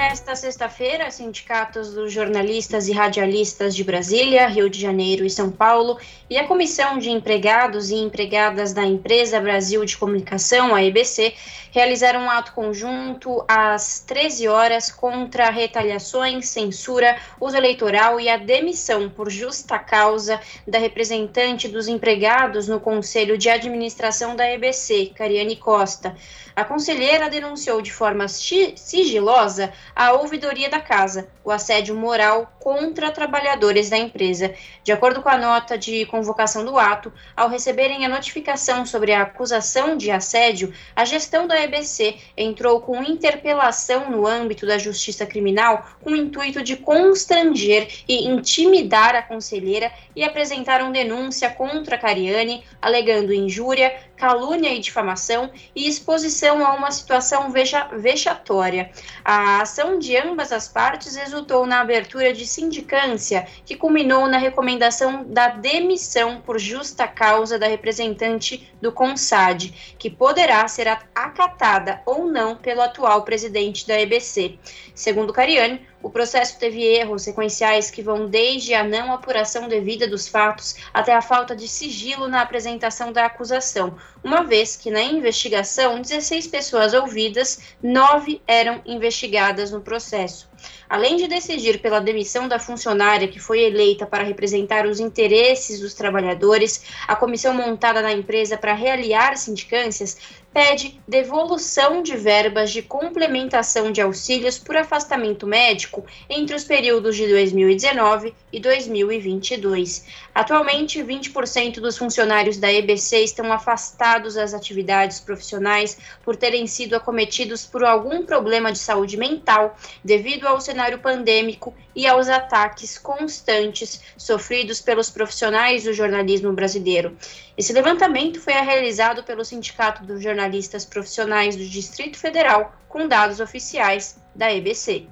S3: Nesta sexta-feira, sindicatos dos jornalistas e radialistas de Brasília, Rio de Janeiro e São Paulo e a Comissão de Empregados e Empregadas da Empresa Brasil de Comunicação, a EBC, realizaram um ato conjunto às 13 horas contra retaliações, censura, uso eleitoral e a demissão por justa causa da representante dos empregados no Conselho de Administração da EBC, Cariane Costa. A conselheira denunciou de forma sigilosa a ouvidoria da casa, o assédio moral contra trabalhadores da empresa. De acordo com a nota de convocação do ato, ao receberem a notificação sobre a acusação de assédio, a gestão da EBC entrou com interpelação no âmbito da Justiça Criminal com o intuito de constranger e intimidar a conselheira e apresentaram denúncia contra Cariane, alegando injúria, calúnia e difamação e exposição a uma situação veja, vexatória. A ação de ambas as partes resultou na abertura de sindicância, que culminou na recomendação da demissão por justa causa da representante do CONSAD, que poderá ser acatada ou não pelo atual presidente da EBC. Segundo Cariani, O processo teve erros sequenciais que vão desde a não apuração devida dos fatos até a falta de sigilo na apresentação da acusação, uma vez que na investigação 16 pessoas ouvidas, nove eram investigadas no processo. Além de decidir pela demissão da funcionária que foi eleita para representar os interesses dos trabalhadores, a comissão montada na empresa para realiar sindicâncias pede devolução de verbas de complementação de auxílios por afastamento médico entre os períodos de 2019 e 2022. Atualmente, 20% dos funcionários da EBC estão afastados das atividades profissionais por terem sido acometidos por algum problema de saúde mental devido ao cenário pandêmico e aos ataques constantes sofridos pelos profissionais do jornalismo brasileiro. Esse levantamento foi realizado pelo Sindicato dos Jornalistas Profissionais do Distrito Federal, com dados oficiais da EBC.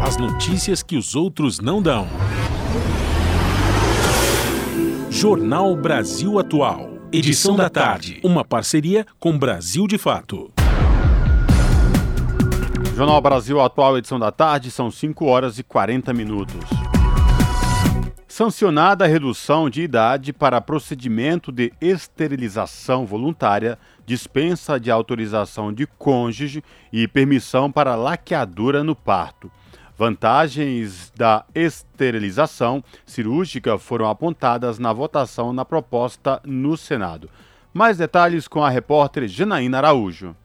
S2: As notícias que os outros não dão. Jornal Brasil Atual. Edição da tarde. Uma parceria com Brasil de Fato.
S1: Jornal Brasil Atual, edição da tarde, são 5 horas e 40 minutos. Sancionada a redução de idade para procedimento de esterilização voluntária, dispensa de autorização de cônjuge e permissão para laqueadura no parto. Vantagens da esterilização cirúrgica foram apontadas na votação na proposta no Senado. Mais detalhes com a repórter Janaína Araújo.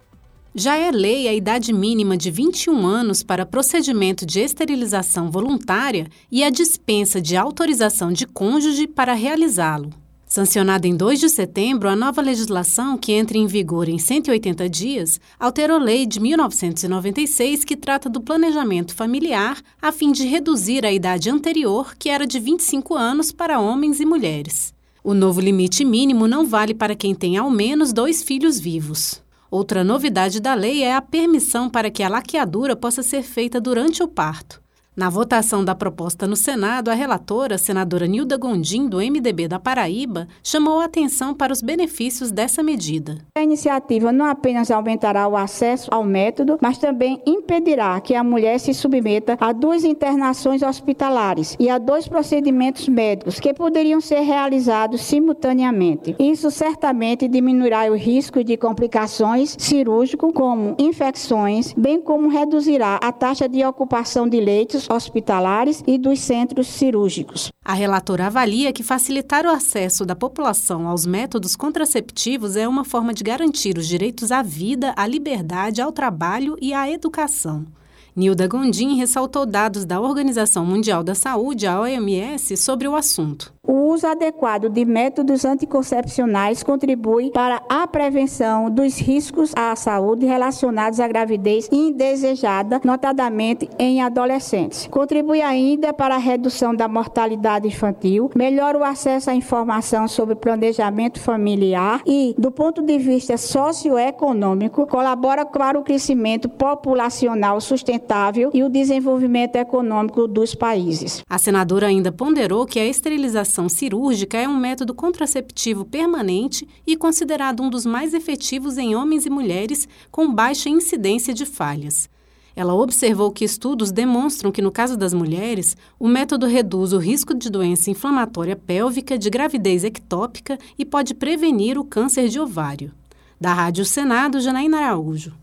S21: Já é lei a idade mínima de 21 anos para procedimento de esterilização voluntária e a dispensa de autorização de cônjuge para realizá-lo. Sancionada em 2 de setembro, a nova legislação, que entra em vigor em 180 dias, alterou lei de 1996 que trata do planejamento familiar a fim de reduzir a idade anterior, que era de 25 anos, para homens e mulheres. O novo limite mínimo não vale para quem tem ao menos dois filhos vivos. Outra novidade da lei é a permissão para que a laqueadura possa ser feita durante o parto. Na votação da proposta no Senado, a relatora, senadora Nilda Gondim, do MDB da Paraíba, chamou a atenção para os benefícios dessa medida.
S22: A iniciativa não apenas aumentará o acesso ao método, mas também impedirá que a mulher se submeta a duas internações hospitalares e a dois procedimentos médicos que poderiam ser realizados simultaneamente. Isso certamente diminuirá o risco de complicações cirúrgicas, como infecções, bem como reduzirá a taxa de ocupação de leitos hospitalares e dos centros cirúrgicos.
S21: A relatora avalia que facilitar o acesso da população aos métodos contraceptivos é uma forma de garantir os direitos à vida, à liberdade, ao trabalho e à educação. Nilda Gondim ressaltou dados da Organização Mundial da Saúde, a OMS, sobre o assunto.
S22: O uso adequado de métodos anticoncepcionais contribui para a prevenção dos riscos à saúde relacionados à gravidez indesejada, notadamente em adolescentes. Contribui ainda para a redução da mortalidade infantil, melhora o acesso à informação sobre planejamento familiar e, do ponto de vista socioeconômico, colabora para o crescimento populacional sustentável e o desenvolvimento econômico dos países.
S21: A senadora ainda ponderou que a esterilização cirúrgica é um método contraceptivo permanente e considerado um dos mais efetivos em homens e mulheres com baixa incidência de falhas. Ela observou que estudos demonstram que, no caso das mulheres, o método reduz o risco de doença inflamatória pélvica, de gravidez ectópica e pode prevenir o câncer de ovário. Da Rádio Senado, Janaína Araújo.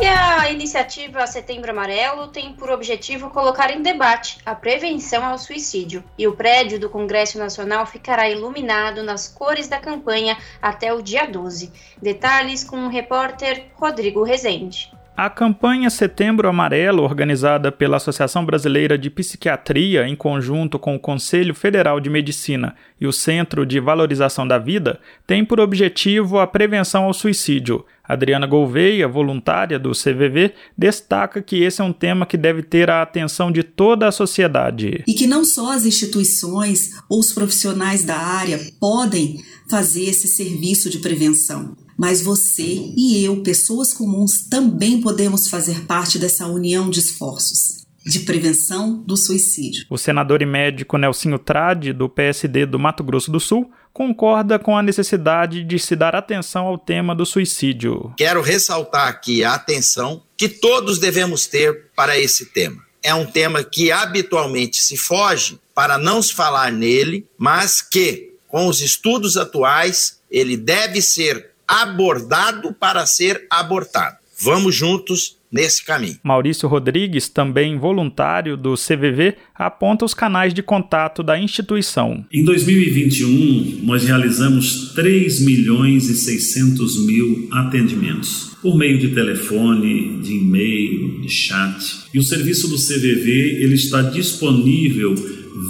S3: E a iniciativa Setembro Amarelo tem por objetivo colocar em debate a prevenção ao suicídio. E o prédio do Congresso Nacional ficará iluminado nas cores da campanha até o dia 12. Detalhes com o repórter Rodrigo Rezende.
S23: A campanha Setembro Amarelo, organizada pela Associação Brasileira de Psiquiatria em conjunto com o Conselho Federal de Medicina e o Centro de Valorização da Vida, tem por objetivo a prevenção ao suicídio. Adriana Gouveia, voluntária do CVV, destaca que esse é um tema que deve ter a atenção de toda a sociedade.
S24: E que não só as instituições ou os profissionais da área podem fazer esse serviço de prevenção mas você e eu, pessoas comuns, também podemos fazer parte dessa união de esforços de prevenção do suicídio.
S23: O senador e médico Nelsinho Trade, do PSD do Mato Grosso do Sul, concorda com a necessidade de se dar atenção ao tema do suicídio.
S25: Quero ressaltar aqui a atenção
S26: que todos devemos ter para esse tema. É um tema que habitualmente se foge para não se falar nele, mas que, com os estudos atuais, ele deve ser abordado para ser abortado. Vamos juntos nesse caminho.
S23: Maurício Rodrigues, também voluntário do CVV, aponta os canais de contato da instituição.
S27: Em 2021, nós realizamos 3 milhões e 600 mil atendimentos por meio de telefone, de e-mail, de chat. E o serviço do CVV ele está disponível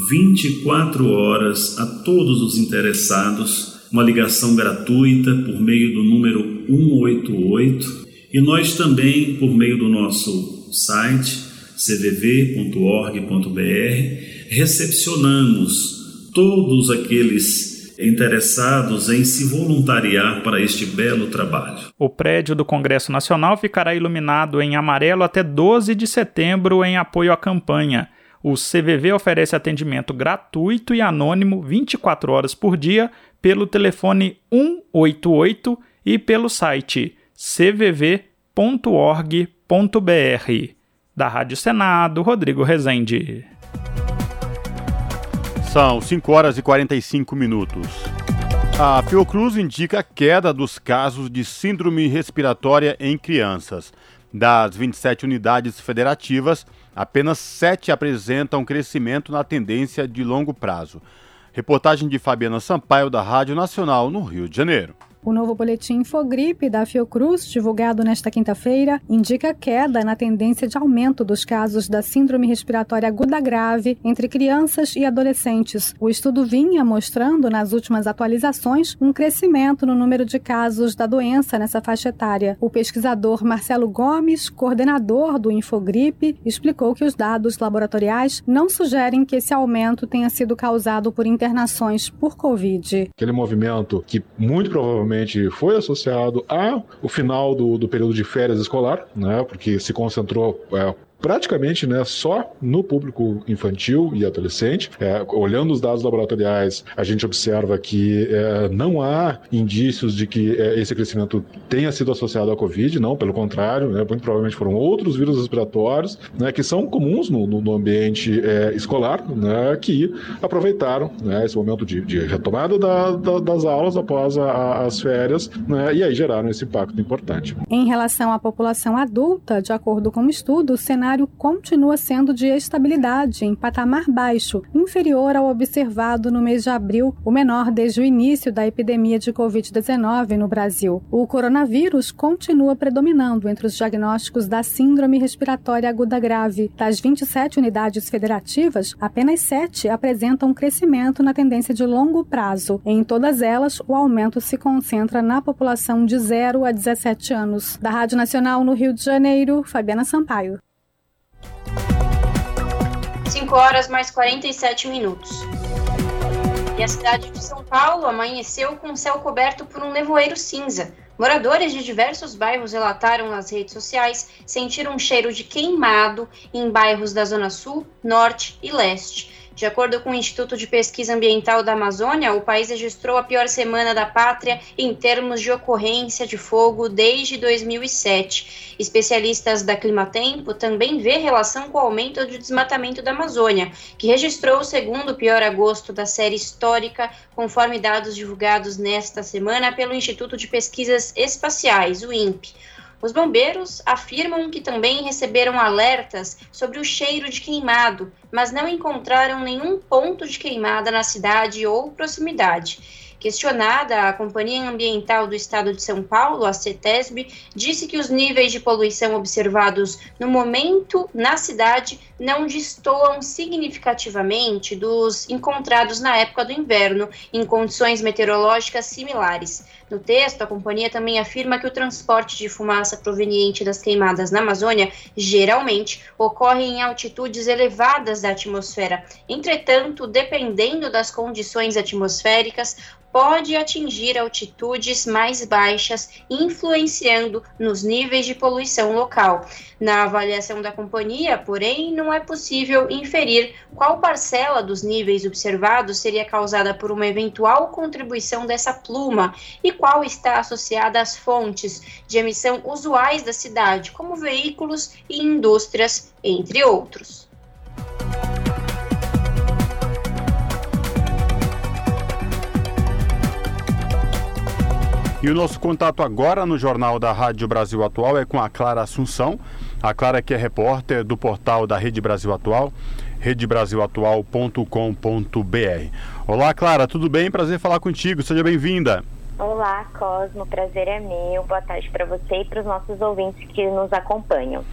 S27: 24 horas a todos os interessados, uma ligação gratuita por meio do número 188 e nós também, por meio do nosso site cvv.org.br, recepcionamos todos aqueles interessados em se voluntariar para este belo trabalho.
S23: O prédio do Congresso Nacional ficará iluminado em amarelo até 12 de setembro em apoio à campanha. O CVV oferece atendimento gratuito e anônimo 24 horas por dia pelo telefone 188 e pelo site cvv.org.br. Da Rádio Senado, Rodrigo Rezende.
S1: São 5 horas e 45 minutos. A Fiocruz indica a queda dos casos de síndrome respiratória em crianças. Das 27 unidades federativas, apenas 7 apresentam crescimento na tendência de longo prazo. Reportagem de Fabiana Sampaio, da Rádio Nacional, no Rio de Janeiro.
S20: O novo boletim Infogripe da Fiocruz, divulgado nesta quinta-feira, indica queda na tendência de aumento dos casos da síndrome respiratória aguda grave entre crianças e adolescentes. O estudo vinha mostrando, nas últimas atualizações, um crescimento no número de casos da doença nessa faixa etária. O pesquisador Marcelo Gomes, coordenador do Infogripe, explicou que os dados laboratoriais não sugerem que esse aumento tenha sido causado por internações por Covid.
S28: Aquele movimento que muito provavelmente foi associado ao final do, do período de férias escolar, né, porque se concentrou é, praticamente né, só no público infantil e adolescente. É, olhando os dados laboratoriais, a gente observa que é, não há indícios de que é, esse crescimento tenha sido associado à Covid, não, pelo contrário, né, muito provavelmente foram outros vírus respiratórios né, que são comuns no, no ambiente é, escolar, né, que aproveitaram né, esse momento de, de retomada da, da, das aulas após a, as férias né, e aí geraram esse impacto importante.
S20: Em relação à população adulta, de acordo com o estudo, o cenário cenário continua sendo de estabilidade, em patamar baixo, inferior ao observado no mês de abril, o menor desde o início da epidemia de Covid-19 no Brasil. O coronavírus continua predominando entre os diagnósticos da Síndrome Respiratória Aguda Grave. Das 27 unidades federativas, apenas 7 apresentam crescimento na tendência de longo prazo. Em todas elas, o aumento se concentra na população de 0 a 17 anos. Da Rádio Nacional no Rio de Janeiro, Fabiana Sampaio.
S3: 5 horas mais 47 minutos. E a cidade de São Paulo amanheceu com o céu coberto por um nevoeiro cinza. Moradores de diversos bairros relataram nas redes sociais sentir um cheiro de queimado em bairros da Zona Sul, Norte e Leste. De acordo com o Instituto de Pesquisa Ambiental da Amazônia, o país registrou a pior semana da pátria em termos de ocorrência de fogo desde 2007. Especialistas da Climatempo também vê relação com o aumento do desmatamento da Amazônia, que registrou o segundo pior agosto da série histórica, conforme dados divulgados nesta semana pelo Instituto de Pesquisas Espaciais, o INPE. Os bombeiros afirmam que também receberam alertas sobre o cheiro de queimado, mas não encontraram nenhum ponto de queimada na cidade ou proximidade. Questionada, a Companhia Ambiental do Estado de São Paulo, a CETESB, disse que os níveis de poluição observados no momento na cidade não destoam significativamente dos encontrados na época do inverno, em condições meteorológicas similares. No texto, a companhia também afirma que o transporte de fumaça proveniente das queimadas na Amazônia geralmente ocorre em altitudes elevadas da atmosfera. Entretanto, dependendo das condições atmosféricas, pode atingir altitudes mais baixas, influenciando nos níveis de poluição local. Na avaliação da companhia, porém, não é possível inferir qual parcela dos níveis observados seria causada por uma eventual contribuição dessa pluma e qual está associada às fontes de emissão usuais da cidade, como veículos e indústrias, entre outros.
S1: E o nosso contato agora no Jornal da Rádio Brasil Atual é com a Clara Assunção. A Clara que é repórter do portal da Rede Brasil Atual, redebrasilatual.com.br. Olá, Clara, tudo bem? Prazer falar contigo. Seja bem-vinda.
S29: Olá, Cosmo. Prazer é meu. Boa tarde para você e para os nossos ouvintes que nos acompanham.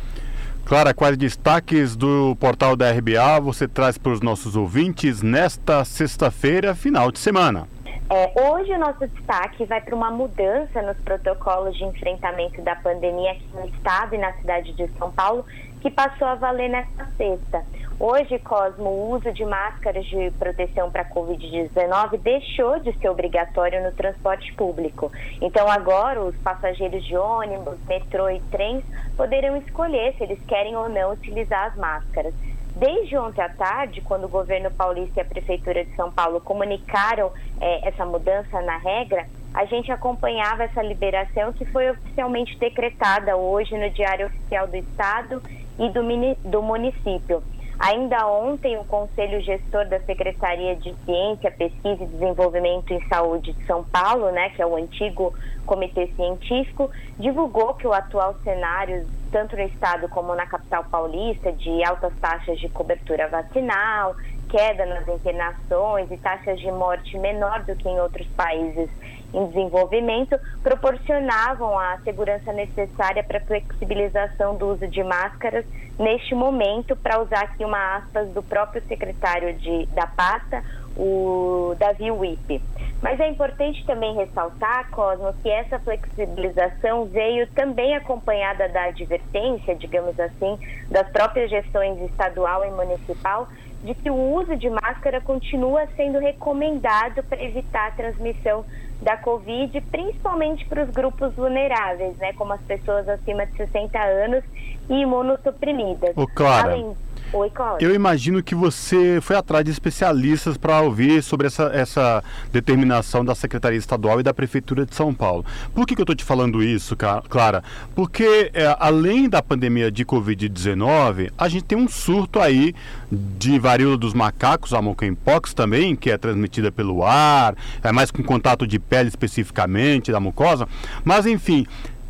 S1: Clara, quais destaques do portal da RBA você traz para os nossos ouvintes nesta sexta-feira, final de semana?
S29: É, hoje o nosso destaque vai para uma mudança nos protocolos de enfrentamento da pandemia aqui no estado e na cidade de São Paulo, que passou a valer nesta sexta. Hoje, Cosmo, o uso de máscaras de proteção para a Covid-19 deixou de ser obrigatório no transporte público. Então, agora, os passageiros de ônibus, metrô e trens poderão escolher se eles querem ou não utilizar as máscaras. Desde ontem à tarde, quando o governo paulista e a Prefeitura de São Paulo comunicaram é, essa mudança na regra, a gente acompanhava essa liberação que foi oficialmente decretada hoje no Diário Oficial do Estado e do, do município. Ainda ontem, o Conselho Gestor da Secretaria de Ciência, Pesquisa e Desenvolvimento em Saúde de São Paulo, né, que é o antigo Comitê Científico, divulgou que o atual cenário, tanto no estado como na capital paulista, de altas taxas de cobertura vacinal, queda nas internações e taxas de morte menor do que em outros países em desenvolvimento proporcionavam a segurança necessária para a flexibilização do uso de máscaras neste momento, para usar aqui uma aspas do próprio secretário de, da pasta, o Davi Wipe. Mas é importante também ressaltar, Cosmo, que essa flexibilização veio também acompanhada da advertência, digamos assim, das próprias gestões estadual e municipal, de que o uso de máscara continua sendo recomendado para evitar a transmissão da Covid, principalmente para os grupos vulneráveis, né, como as pessoas acima de 60 anos e imunossuprimidas.
S1: Ô, Clara, Além... Oi, Cláudia. Eu imagino que você foi atrás de especialistas para ouvir sobre essa, essa determinação da Secretaria Estadual e da Prefeitura de São Paulo. Por que, que eu estou te falando isso, Clara? Porque é, além da pandemia de Covid-19, a gente tem um surto aí de varíola dos macacos, a monkeypox também, que é transmitida pelo ar, é mais com contato de pele especificamente da mucosa. Mas enfim,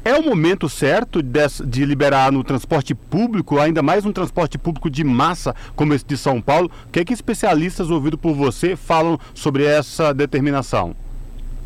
S1: é o momento certo de, de, liberar no transporte público, ainda mais um transporte público de massa como esse de São Paulo? O que é que especialistas ouvidos por você falam sobre essa determinação?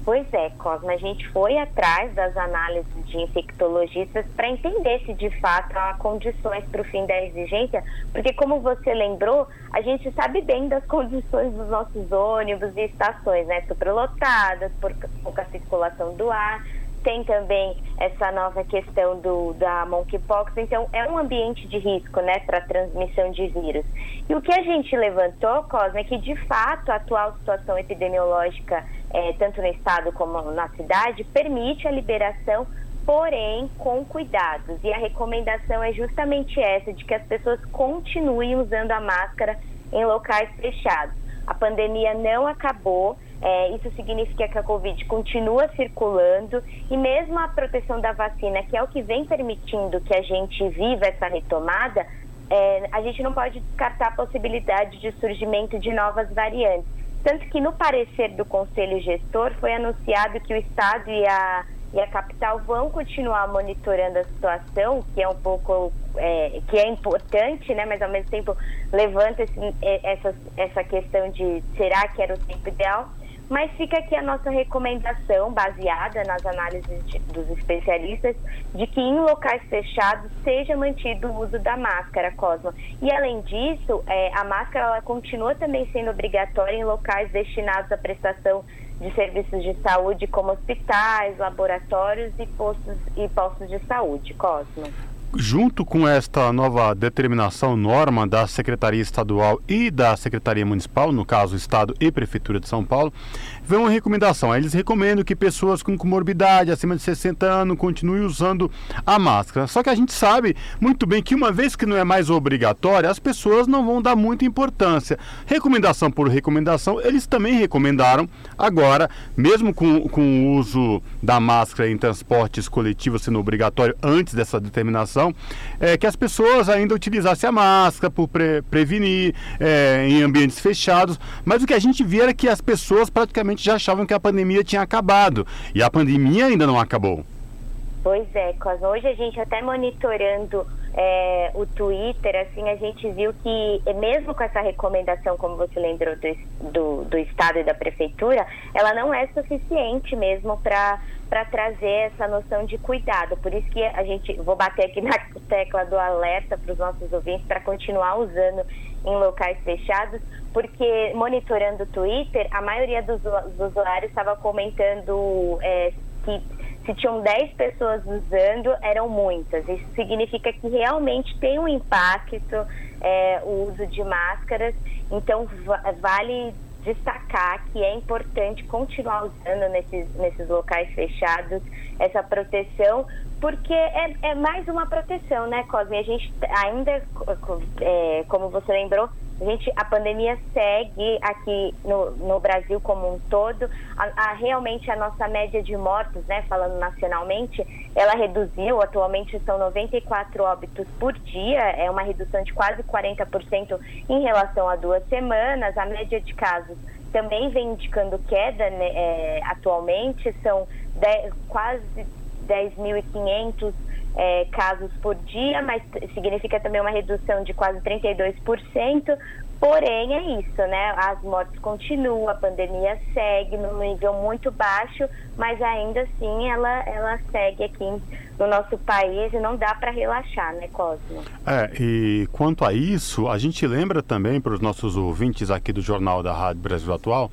S29: Pois é, Cosma, a gente foi atrás das análises de infectologistas para entender se de fato há condições para o fim da exigência, porque como você lembrou, a gente sabe bem das *laughs* condições dos nossos ônibus e estações, né? Superlotadas, por pouca circulação do ar, tem também essa nova questão do, da monkeypox, então é um ambiente de risco, né, para transmissão de vírus. E o que a gente levantou, Cosme, é que de fato a atual situação epidemiológica, é, tanto no estado como na cidade, permite a liberação porém com cuidados. E a recomendação é justamente essa, de que as pessoas continuem usando a máscara em locais fechados. A pandemia não acabou, é, isso significa que a Covid continua circulando e mesmo a proteção da vacina, que é o que vem permitindo que a gente viva essa retomada, é, a gente não pode descartar a possibilidade de surgimento de novas variantes. Tanto que no parecer do Conselho Gestor foi anunciado que o Estado e a, e a capital vão continuar monitorando a situação, que é um pouco é, que é importante, né? Mas ao mesmo tempo levanta esse, é, essa, essa questão de será que era o tempo ideal? Mas fica aqui a nossa recomendação, baseada nas análises de, dos especialistas, de que em locais fechados seja mantido o uso da máscara, Cosmo. E além disso, é, a máscara ela continua também sendo obrigatória em locais destinados à prestação de serviços de saúde, como hospitais, laboratórios e postos, e postos de saúde, Cosmo
S1: junto com esta nova determinação, norma da Secretaria Estadual e da Secretaria Municipal, no caso Estado e Prefeitura de São Paulo, vem uma recomendação. Eles recomendam que pessoas com comorbidade acima de 60 anos continuem usando a máscara. Só que a gente sabe muito bem que uma vez que não é mais obrigatória, as pessoas não vão dar muita importância. Recomendação por recomendação, eles também recomendaram agora, mesmo com, com o uso da máscara em transportes coletivos sendo obrigatório antes dessa determinação, é, que as pessoas ainda utilizassem a máscara por pre prevenir é, em ambientes fechados. Mas o que a gente via era que as pessoas praticamente já achavam que a pandemia tinha acabado. E a pandemia ainda não acabou.
S29: Pois é, Cosmo. Hoje a gente até monitorando é, o Twitter, assim, a gente viu que mesmo com essa recomendação, como você lembrou do, do, do Estado e da Prefeitura, ela não é suficiente mesmo para para trazer essa noção de cuidado. Por isso que a gente, vou bater aqui na *laughs* tecla do alerta para os nossos ouvintes para continuar usando em locais fechados, porque monitorando o Twitter, a maioria dos, dos usuários estava comentando é, que se tinham 10 pessoas usando, eram muitas. Isso significa que realmente tem um impacto é, o uso de máscaras. Então, vale destacar que é importante continuar usando nesses, nesses locais fechados essa proteção, porque é, é mais uma proteção, né, Cosme? A gente ainda, é, como você lembrou, a, gente, a pandemia segue aqui no, no Brasil como um todo. A, a, realmente a nossa média de mortos, né, falando nacionalmente, ela reduziu. Atualmente são 94 óbitos por dia, é uma redução de quase 40% em relação a duas semanas. A média de casos também vem indicando queda né, é, atualmente, são 10, quase 10.500 é, casos por dia, mas significa também uma redução de quase 32%. Porém, é isso, né? As mortes continuam, a pandemia segue num nível muito baixo, mas ainda assim ela, ela segue aqui no nosso país e não dá para relaxar, né, Cosmo?
S1: É, e quanto a isso, a gente lembra também para os nossos ouvintes aqui do Jornal da Rádio Brasil Atual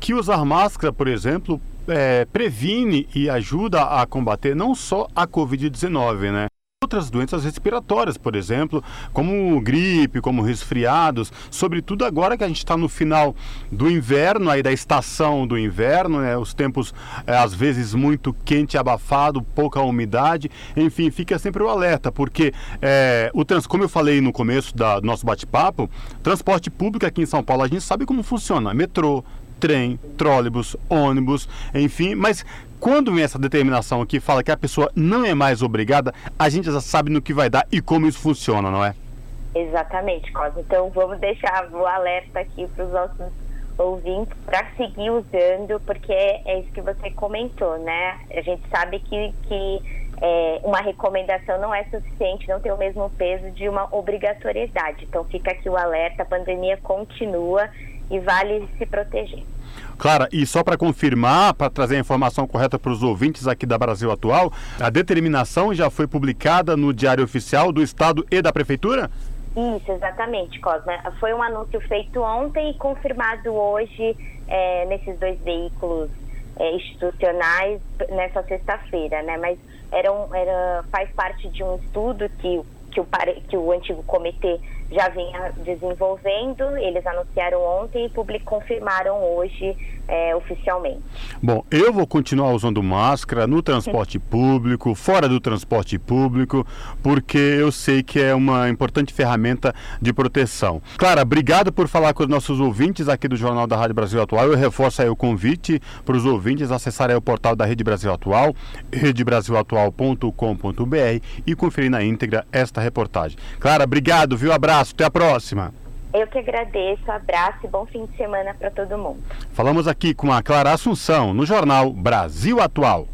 S1: que usar máscara, por exemplo, é, previne e ajuda a combater não só a Covid-19, né? Outras doenças respiratórias, por exemplo, como gripe, como resfriados, sobretudo agora que a gente está no final do inverno, aí da estação do inverno, né? os tempos é, às vezes muito quente abafado, pouca umidade, enfim, fica sempre o alerta, porque é, o trans, como eu falei no começo da, do nosso bate-papo, transporte público aqui em São Paulo, a gente sabe como funciona, metrô, trem, trólebus, ônibus, enfim, mas quando vem essa determinação aqui, fala que a pessoa não é mais obrigada, a gente já sabe no que vai dar e como isso funciona, não é?
S29: Exatamente, Cosa. Então vamos deixar o alerta aqui para os nossos ouvintes para seguir usando, porque é isso que você comentou, né? A gente sabe que, que é, uma recomendação não é suficiente, não tem o mesmo peso de uma obrigatoriedade. Então fica aqui o alerta, a pandemia continua e vale se proteger.
S1: Clara, e só para confirmar, para trazer a informação correta para os ouvintes aqui da Brasil Atual, a determinação já foi publicada no Diário Oficial do Estado e da Prefeitura?
S29: Isso, exatamente, Cosma. Foi um anúncio feito ontem e confirmado hoje é, nesses dois veículos é, institucionais nessa sexta-feira, né? Mas era, um, era faz parte de um estudo que, que, o, que o antigo comitê já vinha desenvolvendo. Eles anunciaram ontem e public, confirmaram hoje é, oficialmente.
S1: Bom, eu vou continuar usando máscara no transporte *laughs* público, fora do transporte público, porque eu sei que é uma importante ferramenta de proteção. Clara, obrigado por falar com os nossos ouvintes aqui do Jornal da Rádio Brasil Atual. Eu reforço aí o convite para os ouvintes acessarem o portal da Rede Brasil Atual, redebrasilatual.com.br e conferir na íntegra esta reportagem. Clara, obrigado, viu? Abraço, até a próxima.
S29: Eu que agradeço, abraço e bom fim de semana para todo mundo.
S1: Falamos aqui com a Clara Assunção, no jornal Brasil Atual.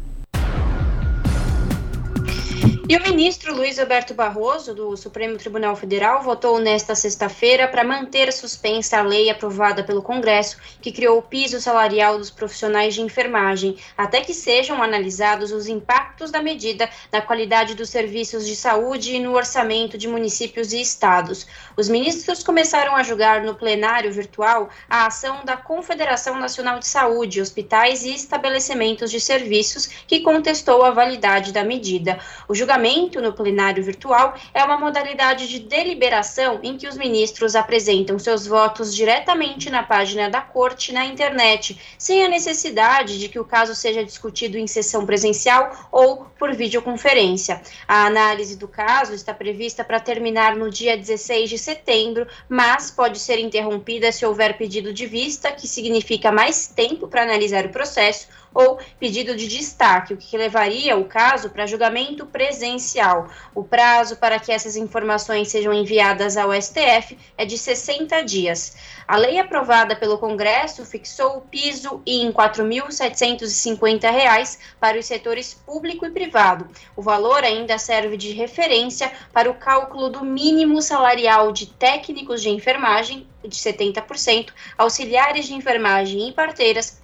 S3: E o ministro Luiz Alberto Barroso, do Supremo Tribunal Federal, votou nesta sexta-feira para manter suspensa a lei aprovada pelo Congresso que criou o piso salarial dos profissionais de enfermagem, até que sejam analisados os impactos da medida na qualidade dos serviços de saúde e no orçamento de municípios e estados. Os ministros começaram a julgar no plenário virtual a ação da Confederação Nacional de Saúde, hospitais e estabelecimentos de serviços que contestou a validade da medida. O julgamento julgamento no plenário virtual é uma modalidade de deliberação em que os ministros apresentam seus votos diretamente na página da corte na internet, sem a necessidade de que o caso seja discutido em sessão presencial ou por videoconferência. A análise do caso está prevista para terminar no dia 16 de setembro, mas pode ser interrompida se houver pedido de vista, que significa mais tempo para analisar o processo ou pedido de destaque, o que levaria o caso para julgamento presencial. O prazo para que essas informações sejam enviadas ao STF é de 60 dias. A lei aprovada pelo Congresso fixou o piso em R$ 4.750 para os setores público e privado. O valor ainda serve de referência para o cálculo do mínimo salarial de técnicos de enfermagem de 70%, auxiliares de enfermagem e parteiras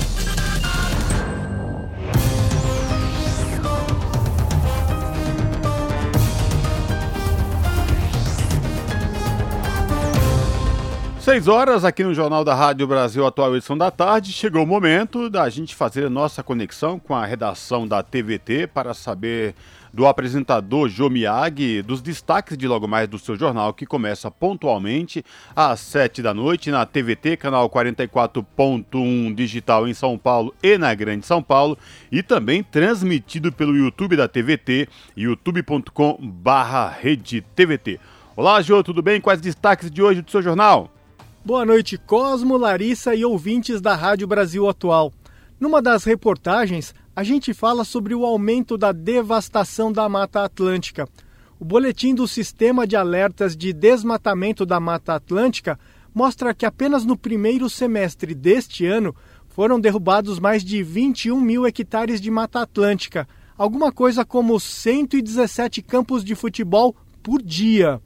S1: Seis horas aqui no Jornal da Rádio Brasil Atual Edição da Tarde. Chegou o momento da gente fazer nossa conexão com a redação da TVT para saber do apresentador Jô Miyagi, dos destaques de logo mais do seu jornal, que começa pontualmente às sete da noite na TVT, canal 44.1 digital em São Paulo e na Grande São Paulo, e também transmitido pelo YouTube da TVT, youtube.com barra TVT. Olá, Jô, tudo bem? Quais destaques de hoje do seu jornal?
S30: Boa noite, Cosmo, Larissa e ouvintes da Rádio Brasil Atual. Numa das reportagens, a gente fala sobre o aumento da devastação da Mata Atlântica. O boletim do Sistema de Alertas de Desmatamento da Mata Atlântica mostra que apenas no primeiro semestre deste ano foram derrubados mais de 21 mil hectares de Mata Atlântica, alguma coisa como 117 campos de futebol por dia.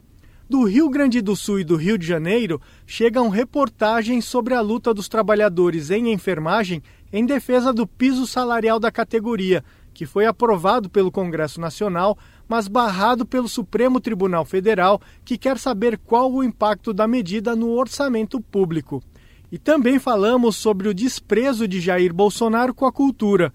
S30: Do Rio Grande do Sul e do Rio de Janeiro chegam reportagens sobre a luta dos trabalhadores em enfermagem em defesa do piso salarial da categoria, que foi aprovado pelo Congresso Nacional, mas barrado pelo Supremo Tribunal Federal, que quer saber qual o impacto da medida no orçamento público. E também falamos sobre o desprezo de Jair Bolsonaro com a cultura.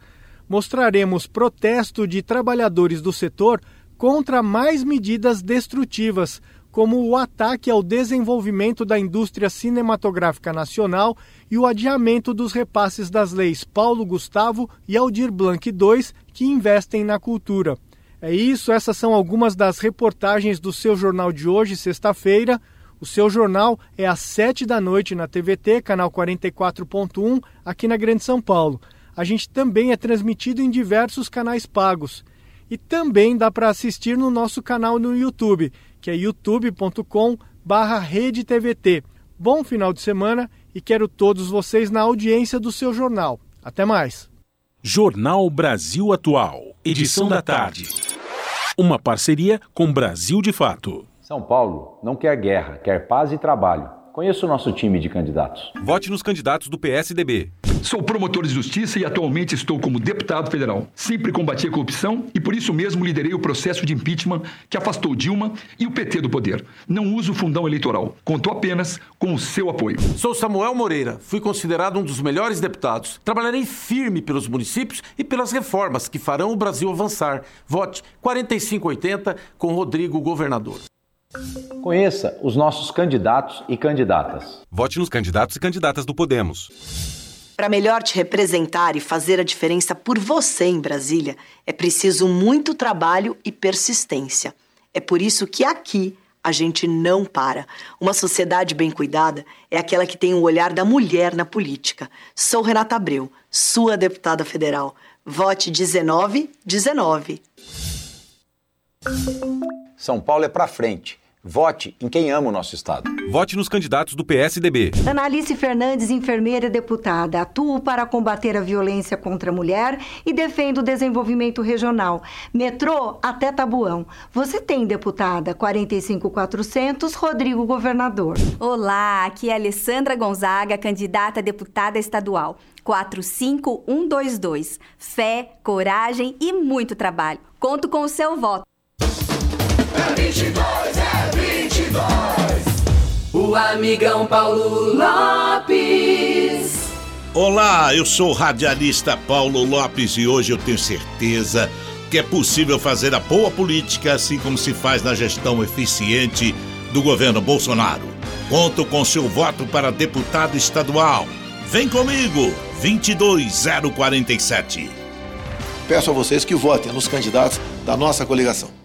S30: Mostraremos protesto de trabalhadores do setor contra mais medidas destrutivas como o ataque ao desenvolvimento da indústria cinematográfica nacional e o adiamento dos repasses das leis Paulo Gustavo e Aldir Blanc II, que investem na cultura. É isso, essas são algumas das reportagens do seu jornal de hoje, sexta-feira. O seu jornal é às sete da noite na TVT, canal 44.1, aqui na Grande São Paulo. A gente também é transmitido em diversos canais pagos. E também dá para assistir no nosso canal no YouTube que é youtube.com barra redetvt. Bom final de semana e quero todos vocês na audiência do seu jornal. Até mais.
S2: Jornal Brasil Atual, edição da tarde. Uma parceria com Brasil de Fato.
S31: São Paulo não quer guerra, quer paz e trabalho. Conheça o nosso time de candidatos.
S32: Vote nos candidatos do PSDB.
S25: Sou promotor de justiça e atualmente estou como deputado federal. Sempre combati a corrupção e por isso mesmo liderei o processo de impeachment que afastou Dilma e o PT do poder. Não uso fundão eleitoral. Conto apenas com o seu apoio.
S33: Sou Samuel Moreira. Fui considerado um dos melhores deputados. Trabalharei firme pelos municípios e pelas reformas que farão o Brasil avançar. Vote 4580 com Rodrigo Governador.
S31: Conheça os nossos candidatos e candidatas.
S32: Vote nos candidatos e candidatas do Podemos.
S34: Para melhor te representar e fazer a diferença por você em Brasília, é preciso muito trabalho e persistência. É por isso que aqui a gente não para. Uma sociedade bem cuidada é aquela que tem o olhar da mulher na política. Sou Renata Abreu, sua deputada federal. Vote 1919.
S31: São Paulo é para frente Vote em quem ama o nosso Estado.
S32: Vote nos candidatos do PSDB.
S35: Analice Fernandes, enfermeira e deputada. Atuo para combater a violência contra a mulher e defendo o desenvolvimento regional. Metrô até Tabuão. Você tem, deputada, 45400, Rodrigo Governador.
S36: Olá, aqui é Alessandra Gonzaga, candidata a deputada estadual. 45122. Fé, coragem e muito trabalho. Conto com o seu voto.
S37: É 22, é 22. O amigão Paulo Lopes.
S38: Olá, eu sou o radialista Paulo Lopes e hoje eu tenho certeza que é possível fazer a boa política assim como se faz na gestão eficiente do governo Bolsonaro. Conto com seu voto para deputado estadual. Vem comigo, 22047.
S39: Peço a vocês que votem nos candidatos da nossa coligação.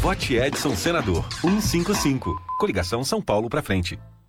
S32: Vote Edson Senador 155. Coligação São Paulo pra frente.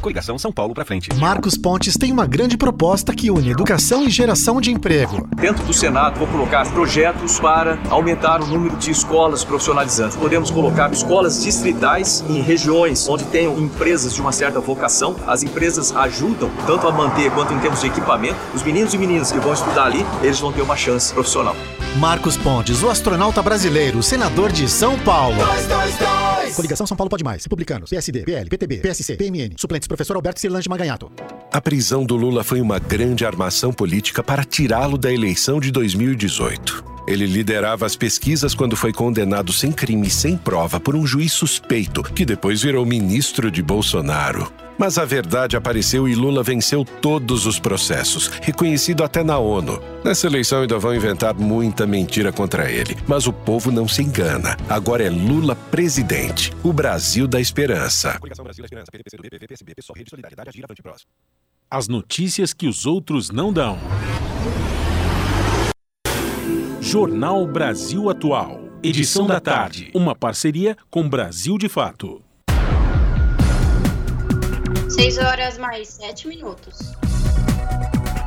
S32: Coligação São Paulo pra frente.
S40: Marcos Pontes tem uma grande proposta que une educação e geração de emprego.
S41: Dentro do Senado, vou colocar projetos para aumentar o número de escolas profissionalizantes. Podemos colocar escolas distritais em regiões onde tenham empresas de uma certa vocação. As empresas ajudam tanto a manter quanto em termos de equipamento. Os meninos e meninas que vão estudar ali, eles vão ter uma chance profissional.
S40: Marcos Pontes, o astronauta brasileiro, senador de São Paulo.
S37: Dois, dois, dois.
S40: Coligação São Paulo Pode Mais. Republicanos, PSD, PL, PTB, PSC, PMN. Suplentes, professor Alberto Cirlange Maganhato.
S42: A prisão do Lula foi uma grande armação política para tirá-lo da eleição de 2018. Ele liderava as pesquisas quando foi condenado sem crime e sem prova por um juiz suspeito, que depois virou ministro de Bolsonaro. Mas a verdade apareceu e Lula venceu todos os processos, reconhecido até na ONU. Nessa eleição ainda vão inventar muita mentira contra ele, mas o povo não se engana. Agora é Lula presidente, o Brasil da esperança.
S2: As notícias que os outros não dão. Jornal Brasil Atual. Edição da tarde. Uma parceria com Brasil de Fato.
S3: 6 horas mais 7 minutos.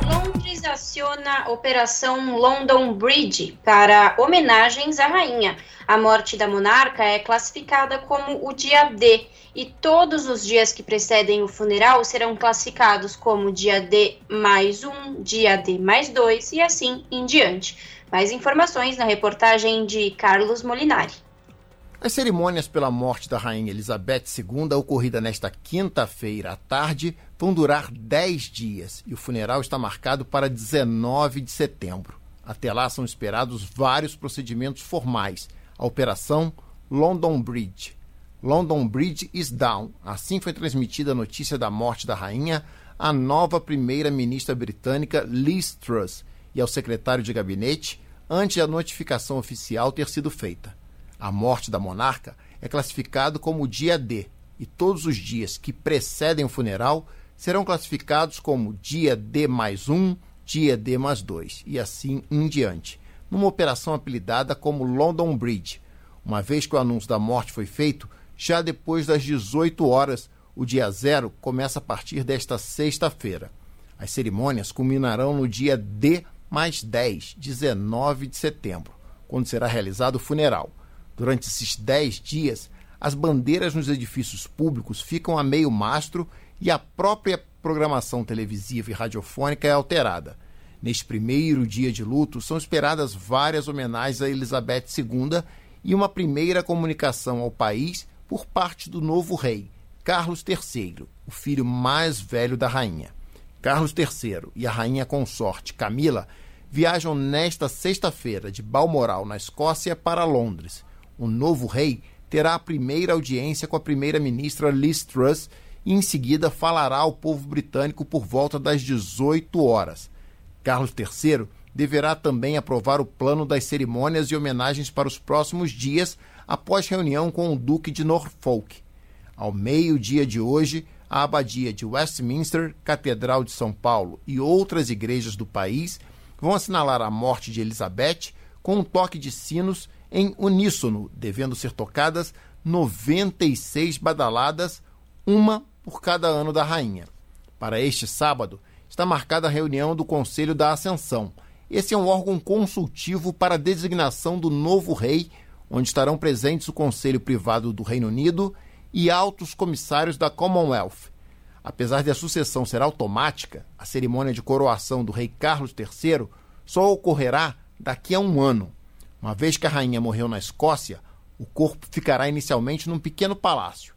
S3: Londres aciona Operação London Bridge para homenagens à rainha. A morte da monarca é classificada como o dia D e todos os dias que precedem o funeral serão classificados como dia D mais um, dia D mais dois e assim em diante. Mais informações na reportagem de Carlos Molinari.
S43: As cerimônias pela morte da Rainha Elizabeth II, ocorrida nesta quinta-feira à tarde, vão durar 10 dias e o funeral está marcado para 19 de setembro. Até lá são esperados vários procedimentos formais. A operação London Bridge. London Bridge is down. Assim foi transmitida a notícia da morte da rainha à nova primeira-ministra britânica Liz Truss e ao secretário de gabinete antes da notificação oficial ter sido feita. A morte da monarca é classificado como dia D, e todos os dias que precedem o funeral serão classificados como dia D mais um, dia D mais dois, e assim em diante, numa operação apelidada como London Bridge. Uma vez que o anúncio da morte foi feito, já depois das 18 horas, o dia zero começa a partir desta sexta-feira. As cerimônias culminarão no dia D mais 10, 19 de setembro, quando será realizado o funeral. Durante esses 10 dias, as bandeiras nos edifícios públicos ficam a meio mastro e a própria programação televisiva e radiofônica é alterada. Neste primeiro dia de luto, são esperadas várias homenagens a Elizabeth II e uma primeira comunicação ao país por parte do novo rei, Carlos III, o filho mais velho da rainha. Carlos III e a rainha consorte Camila viajam nesta sexta-feira de Balmoral, na Escócia, para Londres. O novo rei terá a primeira audiência com a primeira-ministra Liz Truss e em seguida falará ao povo britânico por volta das 18 horas. Carlos III deverá também aprovar o plano das cerimônias e homenagens para os próximos dias após reunião com o Duque de Norfolk. Ao meio-dia de hoje, a Abadia de Westminster, Catedral de São Paulo e outras igrejas do país vão assinalar a morte de Elizabeth com um toque de sinos em uníssono, devendo ser tocadas 96 badaladas, uma por cada ano da rainha. Para este sábado, está marcada a reunião do Conselho da Ascensão. Esse é um órgão consultivo para a designação do novo rei, onde estarão presentes o Conselho Privado do Reino Unido e altos comissários da Commonwealth. Apesar de a sucessão ser automática, a cerimônia de coroação do rei Carlos III só ocorrerá daqui a um ano. Uma vez que a rainha morreu na Escócia, o corpo ficará inicialmente num pequeno palácio.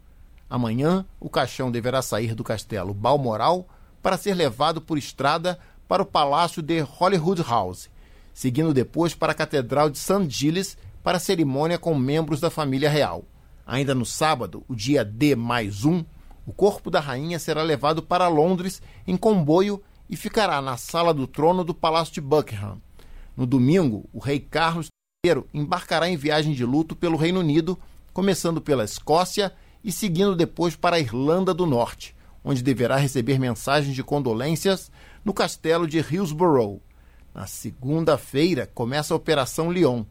S43: Amanhã, o caixão deverá sair do castelo Balmoral para ser levado por estrada para o palácio de Holyrood House, seguindo depois para a Catedral de St. Giles para cerimônia com membros da família real. Ainda no sábado, o dia D mais um, o corpo da rainha será levado para Londres em comboio e ficará na sala do trono do Palácio de Buckingham. No domingo, o rei Carlos embarcará em viagem de luto pelo Reino Unido, começando pela Escócia e seguindo depois para a Irlanda do Norte, onde deverá receber mensagens de condolências no castelo de Hillsborough. Na segunda-feira começa a Operação Lyon.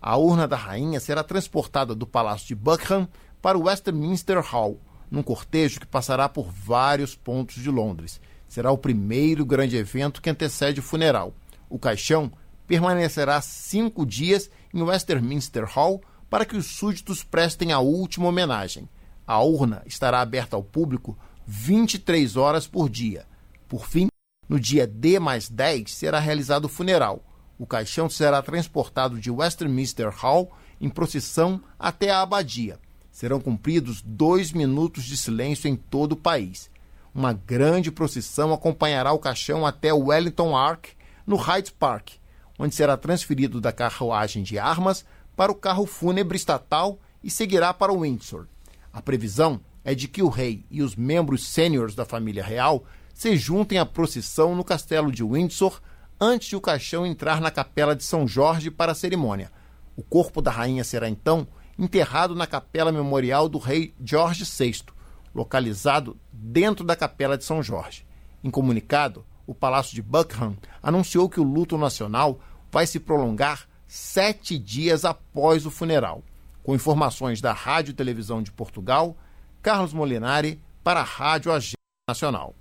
S43: A urna da rainha será transportada do Palácio de Buckingham para o Westminster Hall, num cortejo que passará por vários pontos de Londres. Será o primeiro grande evento que antecede o funeral. O caixão permanecerá cinco dias em Westminster Hall para que os súditos prestem a última homenagem. A urna estará aberta ao público 23 horas por dia. Por fim, no dia D mais 10 será realizado o funeral. O caixão será transportado de Westminster Hall em procissão até a abadia. Serão cumpridos dois minutos de silêncio em todo o país. Uma grande procissão acompanhará o caixão até Wellington Ark, no Hyde Park, onde será transferido da carruagem de armas para o carro fúnebre estatal e seguirá para Windsor. A previsão é de que o rei e os membros sêniores da família real se juntem à procissão no castelo de Windsor antes de o caixão entrar na capela de São Jorge para a cerimônia. O corpo da rainha será então enterrado na capela memorial do rei George VI, localizado dentro da capela de São Jorge. Em comunicado, o Palácio de Buckingham anunciou que o luto nacional vai se prolongar sete dias após o funeral. Com informações da Rádio e Televisão de Portugal, Carlos Molinari para a Rádio Agência Nacional.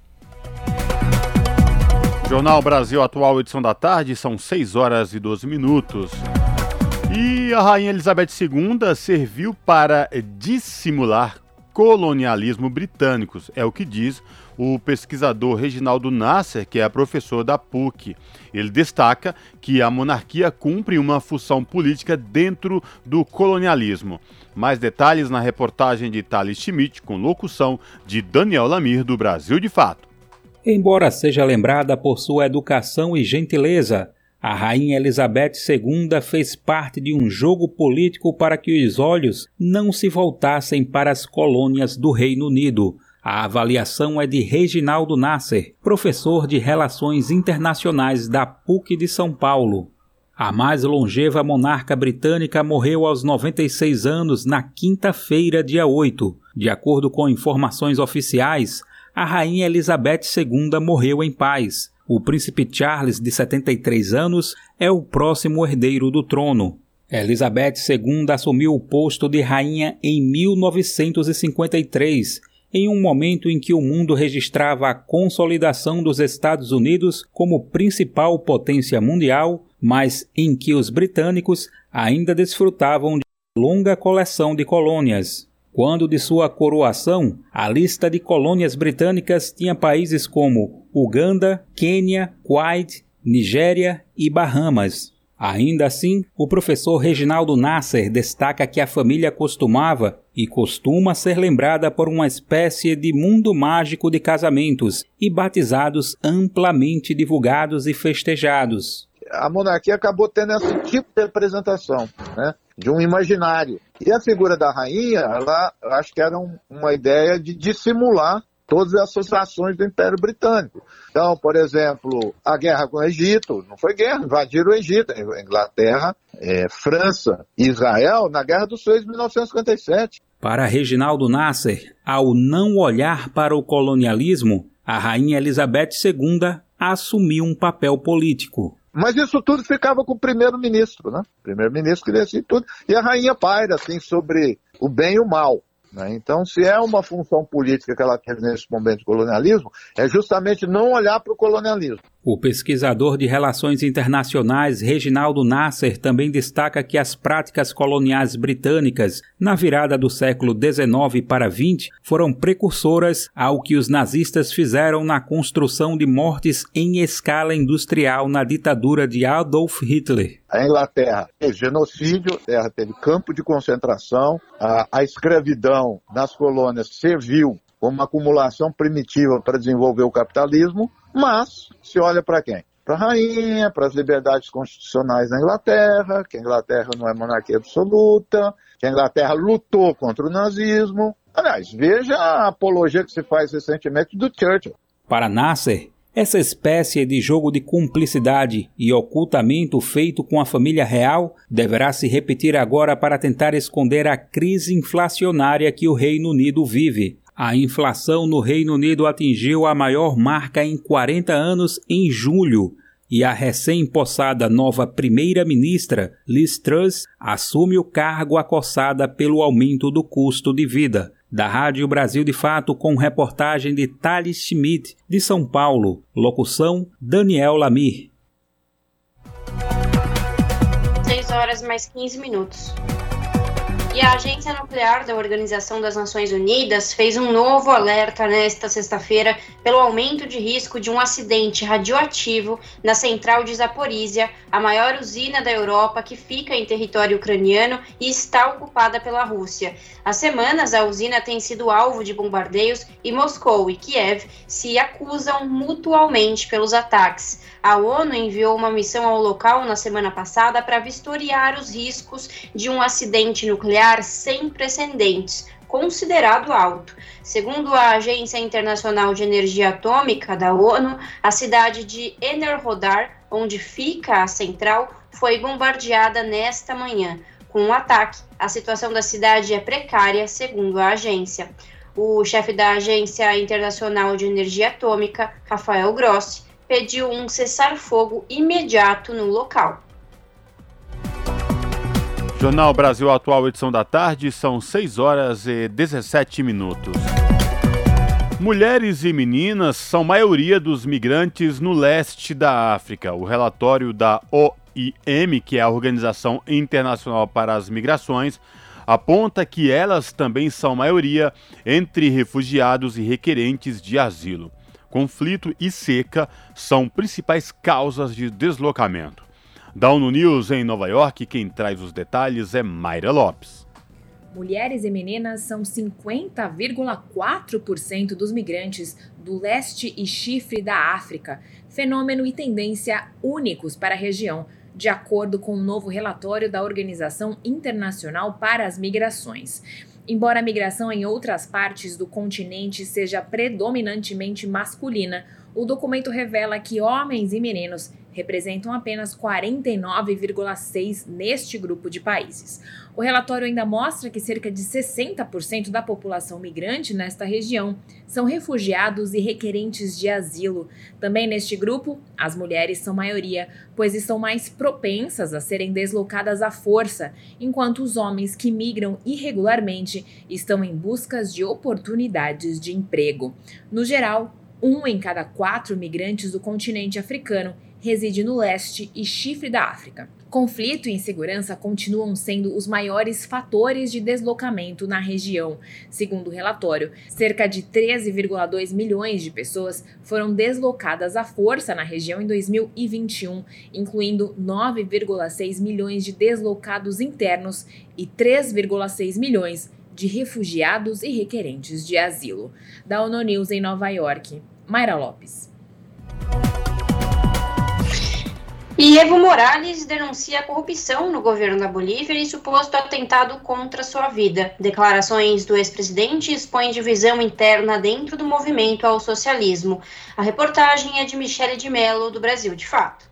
S1: Jornal Brasil Atual, edição da tarde, são 6 horas e 12 minutos. E a Rainha Elizabeth II serviu para dissimular colonialismo britânicos, é o que diz o pesquisador Reginaldo Nasser, que é professor da PUC. Ele destaca que a monarquia cumpre uma função política dentro do colonialismo. Mais detalhes na reportagem de Thales Schmidt, com locução de Daniel Lamir, do Brasil de Fato.
S44: Embora seja lembrada por sua educação e gentileza, a Rainha Elizabeth II fez parte de um jogo político para que os olhos não se voltassem para as colônias do Reino Unido. A avaliação é de Reginaldo Nasser, professor de Relações Internacionais da PUC de São Paulo. A mais longeva monarca britânica morreu aos 96 anos na quinta-feira, dia 8. De acordo com informações oficiais, a Rainha Elizabeth II morreu em paz. O príncipe Charles, de 73 anos, é o próximo herdeiro do trono. Elizabeth II assumiu o posto de rainha em 1953, em um momento em que o mundo registrava a consolidação dos Estados Unidos como principal potência mundial, mas em que os britânicos ainda desfrutavam de longa coleção de colônias. Quando de sua coroação, a lista de colônias britânicas tinha países como Uganda, Quênia, Kuwait, Nigéria e Bahamas. Ainda assim, o professor Reginaldo Nasser destaca que a família costumava e costuma ser lembrada por uma espécie de mundo mágico de casamentos e batizados amplamente divulgados e festejados.
S26: A monarquia acabou tendo esse tipo de representação, né? de um imaginário. E a figura da rainha, ela acho que era um, uma ideia de dissimular todas as associações do Império Britânico. Então, por exemplo, a guerra com o Egito, não foi guerra, invadiram o Egito, Inglaterra, é, França e Israel na Guerra dos Seis de 1957.
S44: Para Reginaldo Nasser, ao não olhar para o colonialismo, a rainha Elizabeth II assumiu um papel político.
S26: Mas isso tudo ficava com o primeiro-ministro, né? O primeiro-ministro que decidia tudo. E a rainha paira, assim, sobre o bem e o mal. Né? Então, se é uma função política que ela tem nesse momento de colonialismo, é justamente não olhar para o colonialismo.
S44: O pesquisador de relações internacionais Reginaldo Nasser também destaca que as práticas coloniais britânicas, na virada do século XIX para XX, foram precursoras ao que os nazistas fizeram na construção de mortes em escala industrial na ditadura de Adolf Hitler.
S26: A Inglaterra teve genocídio, a Inglaterra teve campo de concentração, a, a escravidão nas colônias serviu como uma acumulação primitiva para desenvolver o capitalismo, mas se olha para quem? Para a rainha, para as liberdades constitucionais na Inglaterra, que a Inglaterra não é monarquia absoluta, que a Inglaterra lutou contra o nazismo. Aliás, veja a apologia que se faz recentemente do Churchill.
S44: Para Nasser, essa espécie de jogo de cumplicidade e ocultamento feito com a família real deverá se repetir agora para tentar esconder a crise inflacionária que o Reino Unido vive, a inflação no Reino Unido atingiu a maior marca em 40 anos em julho e a recém-possada nova primeira-ministra, Liz Truss, assume o cargo acossada pelo aumento do custo de vida. Da Rádio Brasil de Fato, com reportagem de Thales Schmidt, de São Paulo. Locução: Daniel Lamir.
S3: 6 horas mais 15 minutos. E a Agência Nuclear da Organização das Nações Unidas fez um novo alerta nesta sexta-feira pelo aumento de risco de um acidente radioativo na central de Zaporizhia, a maior usina da Europa que fica em território ucraniano e está ocupada pela Rússia. Há semanas, a usina tem sido alvo de bombardeios e Moscou e Kiev se acusam mutualmente pelos ataques. A ONU enviou uma missão ao local na semana passada para vistoriar os riscos de um acidente nuclear sem precedentes, considerado alto. Segundo a Agência Internacional de Energia Atômica da ONU, a cidade de Enerhodar, onde fica a central, foi bombardeada nesta manhã. Com um ataque, a situação da cidade é precária, segundo a agência. O chefe da Agência Internacional de Energia Atômica, Rafael Grossi, pediu um cessar-fogo imediato no local.
S1: Jornal Brasil Atual, edição da tarde, são 6 horas e 17 minutos. Mulheres e meninas são maioria dos migrantes no leste da África. O relatório da OIM, que é a Organização Internacional para as Migrações, aponta que elas também são maioria entre refugiados e requerentes de asilo conflito e seca são principais causas de deslocamento. Da ONU News em Nova York, quem traz os detalhes é Mayra Lopes.
S45: Mulheres e meninas são 50,4% dos migrantes do leste e chifre da África, fenômeno e tendência únicos para a região, de acordo com um novo relatório da Organização Internacional para as Migrações. Embora a migração em outras partes do continente seja predominantemente masculina, o documento revela que homens e meninos representam apenas 49,6% neste grupo de países. O relatório ainda mostra que cerca de 60% da população migrante nesta região são refugiados e requerentes de asilo. Também neste grupo, as mulheres são maioria, pois estão mais propensas a serem deslocadas à força, enquanto os homens que migram irregularmente estão em busca de oportunidades de emprego. No geral, um em cada quatro migrantes do continente africano reside no leste e chifre da África. Conflito e insegurança continuam sendo os maiores fatores de deslocamento na região. Segundo o relatório, cerca de 13,2 milhões de pessoas foram deslocadas à força na região em 2021, incluindo 9,6 milhões de deslocados internos e 3,6 milhões de refugiados e requerentes de asilo. Da ONU News em Nova York, Mayra Lopes.
S3: E Evo Morales denuncia corrupção no governo da Bolívia e suposto atentado contra sua vida. Declarações do ex-presidente expõem divisão interna dentro do movimento ao socialismo. A reportagem é de Michele de Mello, do Brasil de Fato.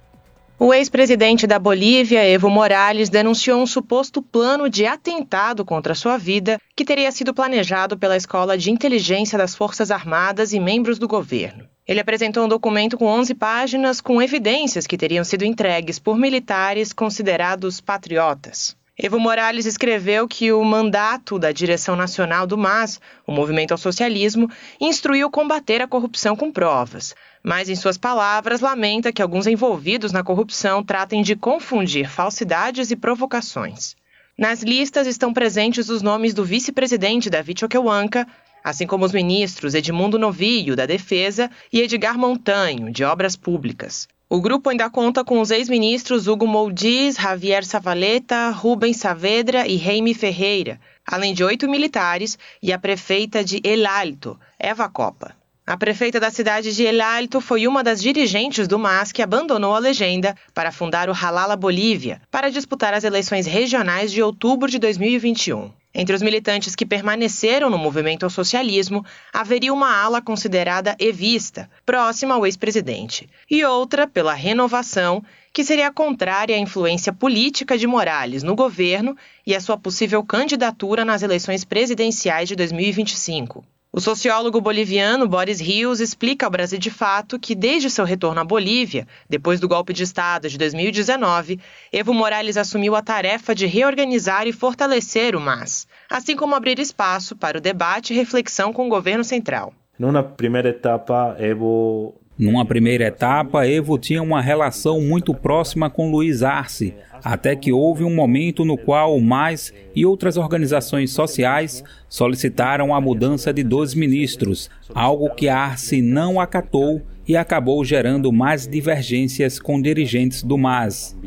S46: O ex-presidente da Bolívia, Evo Morales, denunciou um suposto plano de atentado contra sua vida que teria sido planejado pela Escola de Inteligência das Forças Armadas e membros do governo. Ele apresentou um documento com 11 páginas com evidências que teriam sido entregues por militares considerados patriotas. Evo Morales escreveu que o mandato da direção nacional do MAS, o Movimento ao Socialismo, instruiu combater a corrupção com provas, mas, em suas palavras, lamenta que alguns envolvidos na corrupção tratem de confundir falsidades e provocações. Nas listas estão presentes os nomes do vice-presidente David Choquehuanca, assim como os ministros Edmundo Novillo, da Defesa, e Edgar Montanho, de Obras Públicas. O grupo ainda conta com os ex-ministros Hugo Moldiz, Javier Savaleta, Rubens Saavedra e Reime Ferreira, além de oito militares e a prefeita de El Alto, Eva Copa. A prefeita da cidade de El Alto foi uma das dirigentes do MAS que abandonou a legenda para fundar o Halala Bolívia, para disputar as eleições regionais de outubro de 2021. Entre os militantes que permaneceram no movimento ao socialismo, haveria uma ala considerada evista, próxima ao ex-presidente, e outra pela renovação, que seria contrária à influência política de Morales no governo e à sua possível candidatura nas eleições presidenciais de 2025. O sociólogo boliviano Boris Rios explica ao Brasil de Fato que, desde seu retorno à Bolívia, depois do golpe de Estado de 2019, Evo Morales assumiu a tarefa de reorganizar e fortalecer o MAS, assim como abrir espaço para o debate e reflexão com o governo central.
S47: Numa primeira etapa, Evo
S44: numa primeira etapa, Evo tinha uma relação muito próxima com Luiz Arce, até que houve um momento no qual o MAIS e outras organizações sociais solicitaram a mudança de dois ministros, algo que Arce não acatou e acabou gerando mais divergências com dirigentes do MAS.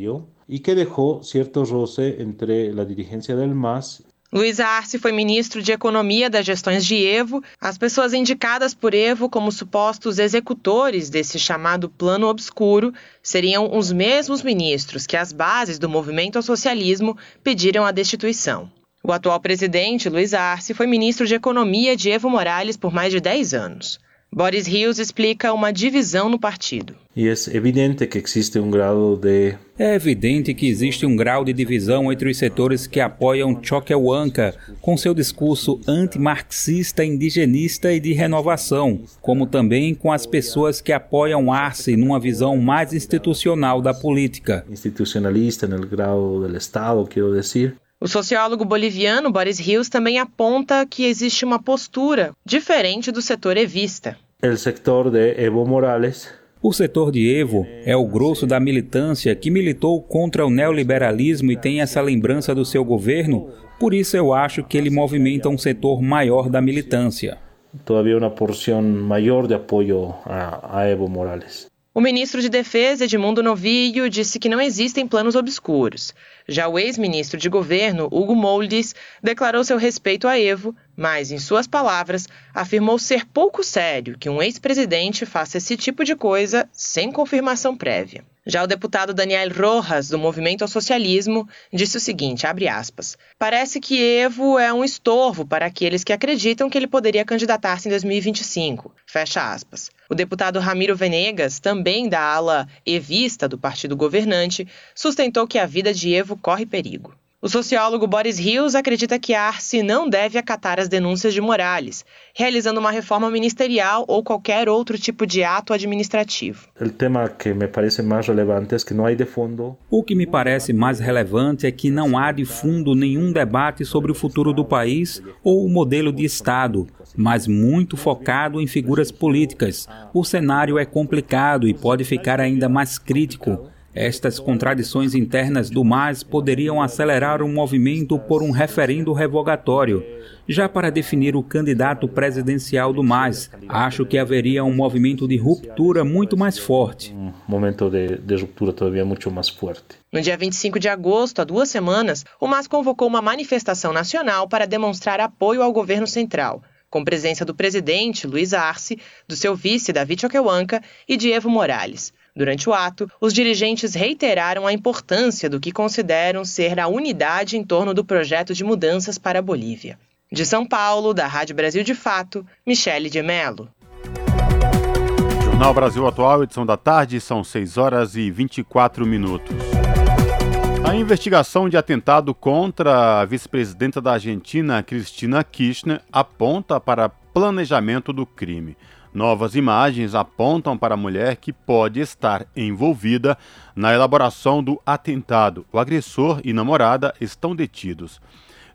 S47: E que deixou certo roce entre a dirigência do MAS
S46: Luiz Arce foi ministro de Economia das gestões de Evo. As pessoas indicadas por Evo como supostos executores desse chamado plano obscuro seriam os mesmos ministros que as bases do movimento ao socialismo pediram a destituição. O atual presidente, Luiz Arce, foi ministro de Economia de Evo Morales por mais de 10 anos. Boris Rios explica uma divisão no partido.
S47: E é evidente que existe um grau de
S44: é evidente que existe um grau de divisão entre os setores que apoiam Choquehuanca, com seu discurso antimarxista, indigenista e de renovação, como também com as pessoas que apoiam Arce numa visão mais institucional da política.
S47: Institucionalista no grau do Estado, quero dizer.
S46: O sociólogo boliviano Boris Rios também aponta que existe uma postura diferente do setor evista.
S47: O setor de Evo Morales
S44: o setor de Evo é o grosso da militância que militou contra o neoliberalismo e tem essa lembrança do seu governo, por isso eu acho que ele movimenta um setor maior da militância.
S47: Todavia uma porção maior de apoio a, a Evo Morales.
S46: O ministro de Defesa, Edmundo Novillo, disse que não existem planos obscuros. Já o ex-ministro de governo, Hugo Moldes, declarou seu respeito a Evo, mas, em suas palavras, afirmou ser pouco sério que um ex-presidente faça esse tipo de coisa sem confirmação prévia. Já o deputado Daniel Rojas, do Movimento ao Socialismo, disse o seguinte, aspas, Parece que Evo é um estorvo para aqueles que acreditam que ele poderia candidatar-se em 2025. Fecha aspas. O deputado Ramiro Venegas, também da ala evista do partido governante, sustentou que a vida de Evo corre perigo. O sociólogo Boris Rios acredita que a Arce não deve acatar as denúncias de Morales, realizando uma reforma ministerial ou qualquer outro tipo de ato administrativo.
S47: O tema que me parece mais relevante é que não há de fundo.
S44: O que me parece mais relevante é que não há de fundo nenhum debate sobre o futuro do país ou o modelo de Estado, mas muito focado em figuras políticas. O cenário é complicado e pode ficar ainda mais crítico estas contradições internas do MAS poderiam acelerar um movimento por um referendo revogatório. Já para definir o candidato presidencial do MAS, acho que haveria um movimento de ruptura muito mais forte.
S47: Um momento de, de ruptura todavia muito mais forte.
S46: No dia 25 de agosto, há duas semanas, o MAS convocou uma manifestação nacional para demonstrar apoio ao governo central com presença do presidente, Luiz Arce, do seu vice, David Choquehuanca, e de Evo Morales. Durante o ato, os dirigentes reiteraram a importância do que consideram ser a unidade em torno do projeto de mudanças para a Bolívia. De São Paulo, da Rádio Brasil de Fato, Michele de Mello.
S1: Jornal Brasil Atual, edição da tarde, são 6 horas e 24 minutos. A investigação de atentado contra a vice-presidenta da Argentina, Cristina Kirchner, aponta para planejamento do crime. Novas imagens apontam para a mulher que pode estar envolvida na elaboração do atentado. O agressor e namorada estão detidos.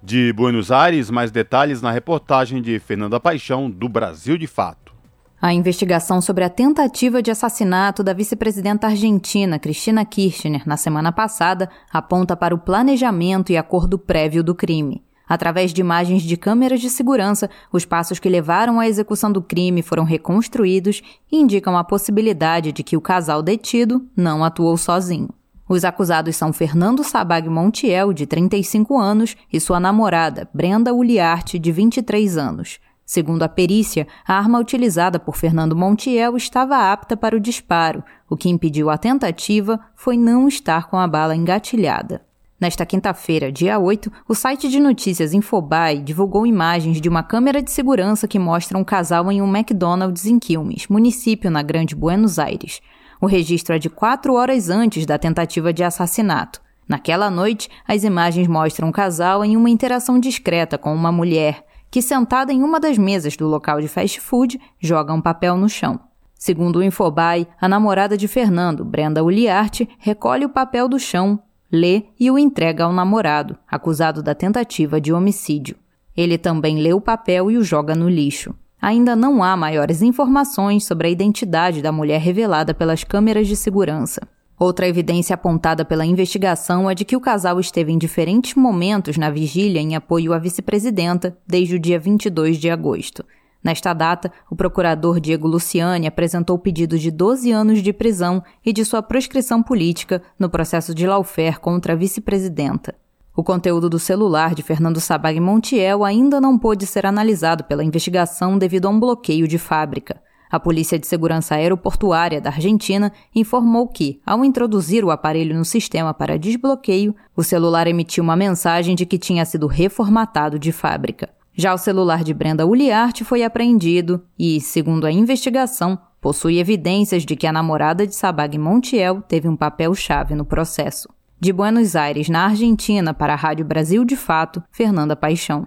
S1: De Buenos Aires, mais detalhes na reportagem de Fernanda Paixão, do Brasil de Fato.
S28: A investigação sobre a tentativa de assassinato da vice-presidenta argentina Cristina Kirchner na semana passada aponta para o planejamento e acordo prévio do crime. Através de imagens de câmeras de segurança, os passos que levaram à execução do crime foram reconstruídos e indicam a possibilidade de que o casal detido não atuou sozinho. Os acusados são Fernando Sabag Montiel, de 35 anos, e sua namorada, Brenda Uliarte, de 23 anos. Segundo a perícia, a arma utilizada por Fernando Montiel estava apta para o disparo. O que impediu a tentativa foi não estar com a bala engatilhada. Nesta quinta-feira, dia 8, o site de notícias Infobae divulgou imagens de uma câmera de segurança que mostra um casal em um McDonald's em Quilmes, município na Grande Buenos Aires. O registro é de quatro horas antes da tentativa de assassinato. Naquela noite, as imagens mostram um casal em uma interação discreta com uma mulher, que, sentada em uma das mesas do local de fast food, joga um papel no chão. Segundo o Infobae, a namorada de Fernando, Brenda Uliarte, recolhe o papel do chão, lê e o entrega ao namorado, acusado da tentativa de homicídio. Ele também lê o papel e o joga no lixo. Ainda não há maiores informações sobre a identidade da mulher revelada pelas câmeras de segurança. Outra evidência apontada pela investigação é de que o casal esteve em diferentes momentos na vigília em apoio à vice-presidenta desde o dia 22 de agosto. Nesta data, o procurador Diego Luciani apresentou pedido de 12 anos de prisão e de sua proscrição política no processo de lawfare contra a vice-presidenta. O conteúdo do celular de Fernando Sabag Montiel ainda não pôde ser analisado pela investigação devido a um bloqueio de fábrica. A Polícia de Segurança Aeroportuária da Argentina informou que, ao introduzir o aparelho no sistema para desbloqueio, o celular emitiu uma mensagem de que tinha sido reformatado de fábrica. Já o celular de Brenda Uliarte foi apreendido e, segundo a investigação, possui evidências de que a namorada de Sabag Montiel teve um papel-chave no processo. De Buenos Aires, na Argentina, para a Rádio Brasil de Fato, Fernanda Paixão.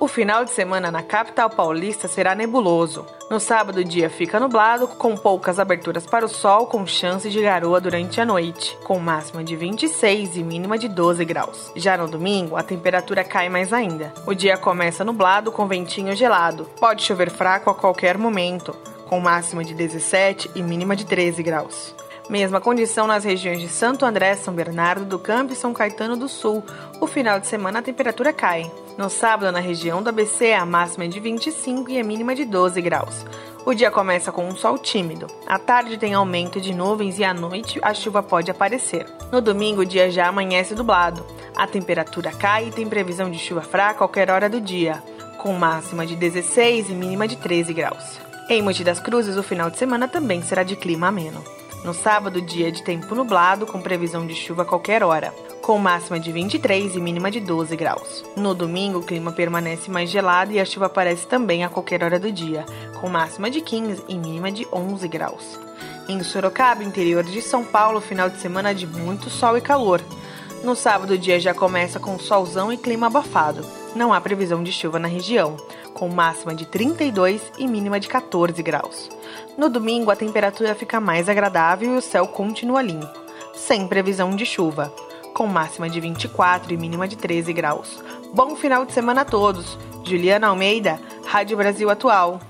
S4: O final de semana na capital paulista será nebuloso. No sábado, o dia fica nublado, com poucas aberturas para o sol, com chance de garoa durante a noite, com máxima de 26 e mínima de 12 graus. Já no domingo, a temperatura cai mais ainda. O dia começa nublado, com ventinho gelado. Pode chover fraco a qualquer momento, com máxima de 17 e mínima de 13 graus. Mesma condição nas regiões de Santo André, São Bernardo do Campo e São Caetano do Sul. O final de semana a temperatura cai. No sábado, na região do ABC, a máxima é de 25 e a mínima de 12 graus. O dia começa com um sol tímido. À tarde tem aumento de nuvens e à noite a chuva pode aparecer. No domingo, o dia já amanhece dublado. A temperatura cai e tem previsão de chuva fraca a qualquer hora do dia, com máxima de 16 e mínima de 13 graus. Em Monte das Cruzes, o final de semana também será de clima ameno. No sábado, dia de tempo nublado, com previsão de chuva a qualquer hora, com máxima de 23 e mínima de 12 graus. No domingo, o clima permanece mais gelado e a chuva aparece também a qualquer hora do dia, com máxima de 15 e mínima de 11 graus. Em Sorocaba, interior de São Paulo, final de semana de muito sol e calor. No sábado, o dia já começa com solzão e clima abafado. Não há previsão de chuva na região, com máxima de 32 e mínima de 14 graus. No domingo, a temperatura fica mais agradável e o céu continua limpo, sem previsão de chuva, com máxima de 24 e mínima de 13 graus. Bom final de semana a todos. Juliana Almeida, Rádio Brasil Atual.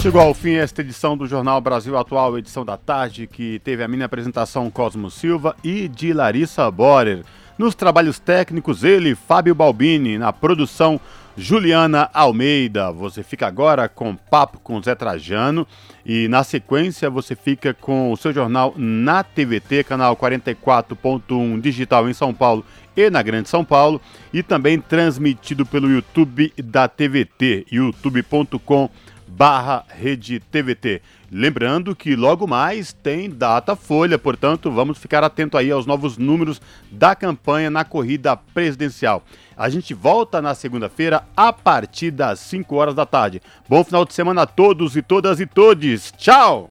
S1: Chegou ao fim esta edição do Jornal Brasil Atual, edição da tarde, que teve a minha apresentação Cosmo Silva e de Larissa Borer. Nos trabalhos técnicos, ele, Fábio Balbini, na produção Juliana Almeida. Você fica agora com Papo com Zé Trajano e na sequência você fica com o seu jornal na TVT, canal 44.1 digital em São Paulo e na Grande São Paulo e também transmitido pelo YouTube da TVT, youtube.com barra Rede TVT. Lembrando que logo mais tem data folha, portanto vamos ficar atento aí aos novos números da campanha na corrida presidencial. A gente volta na segunda-feira a partir das 5 horas da tarde. Bom final de semana a todos e todas e todes. Tchau!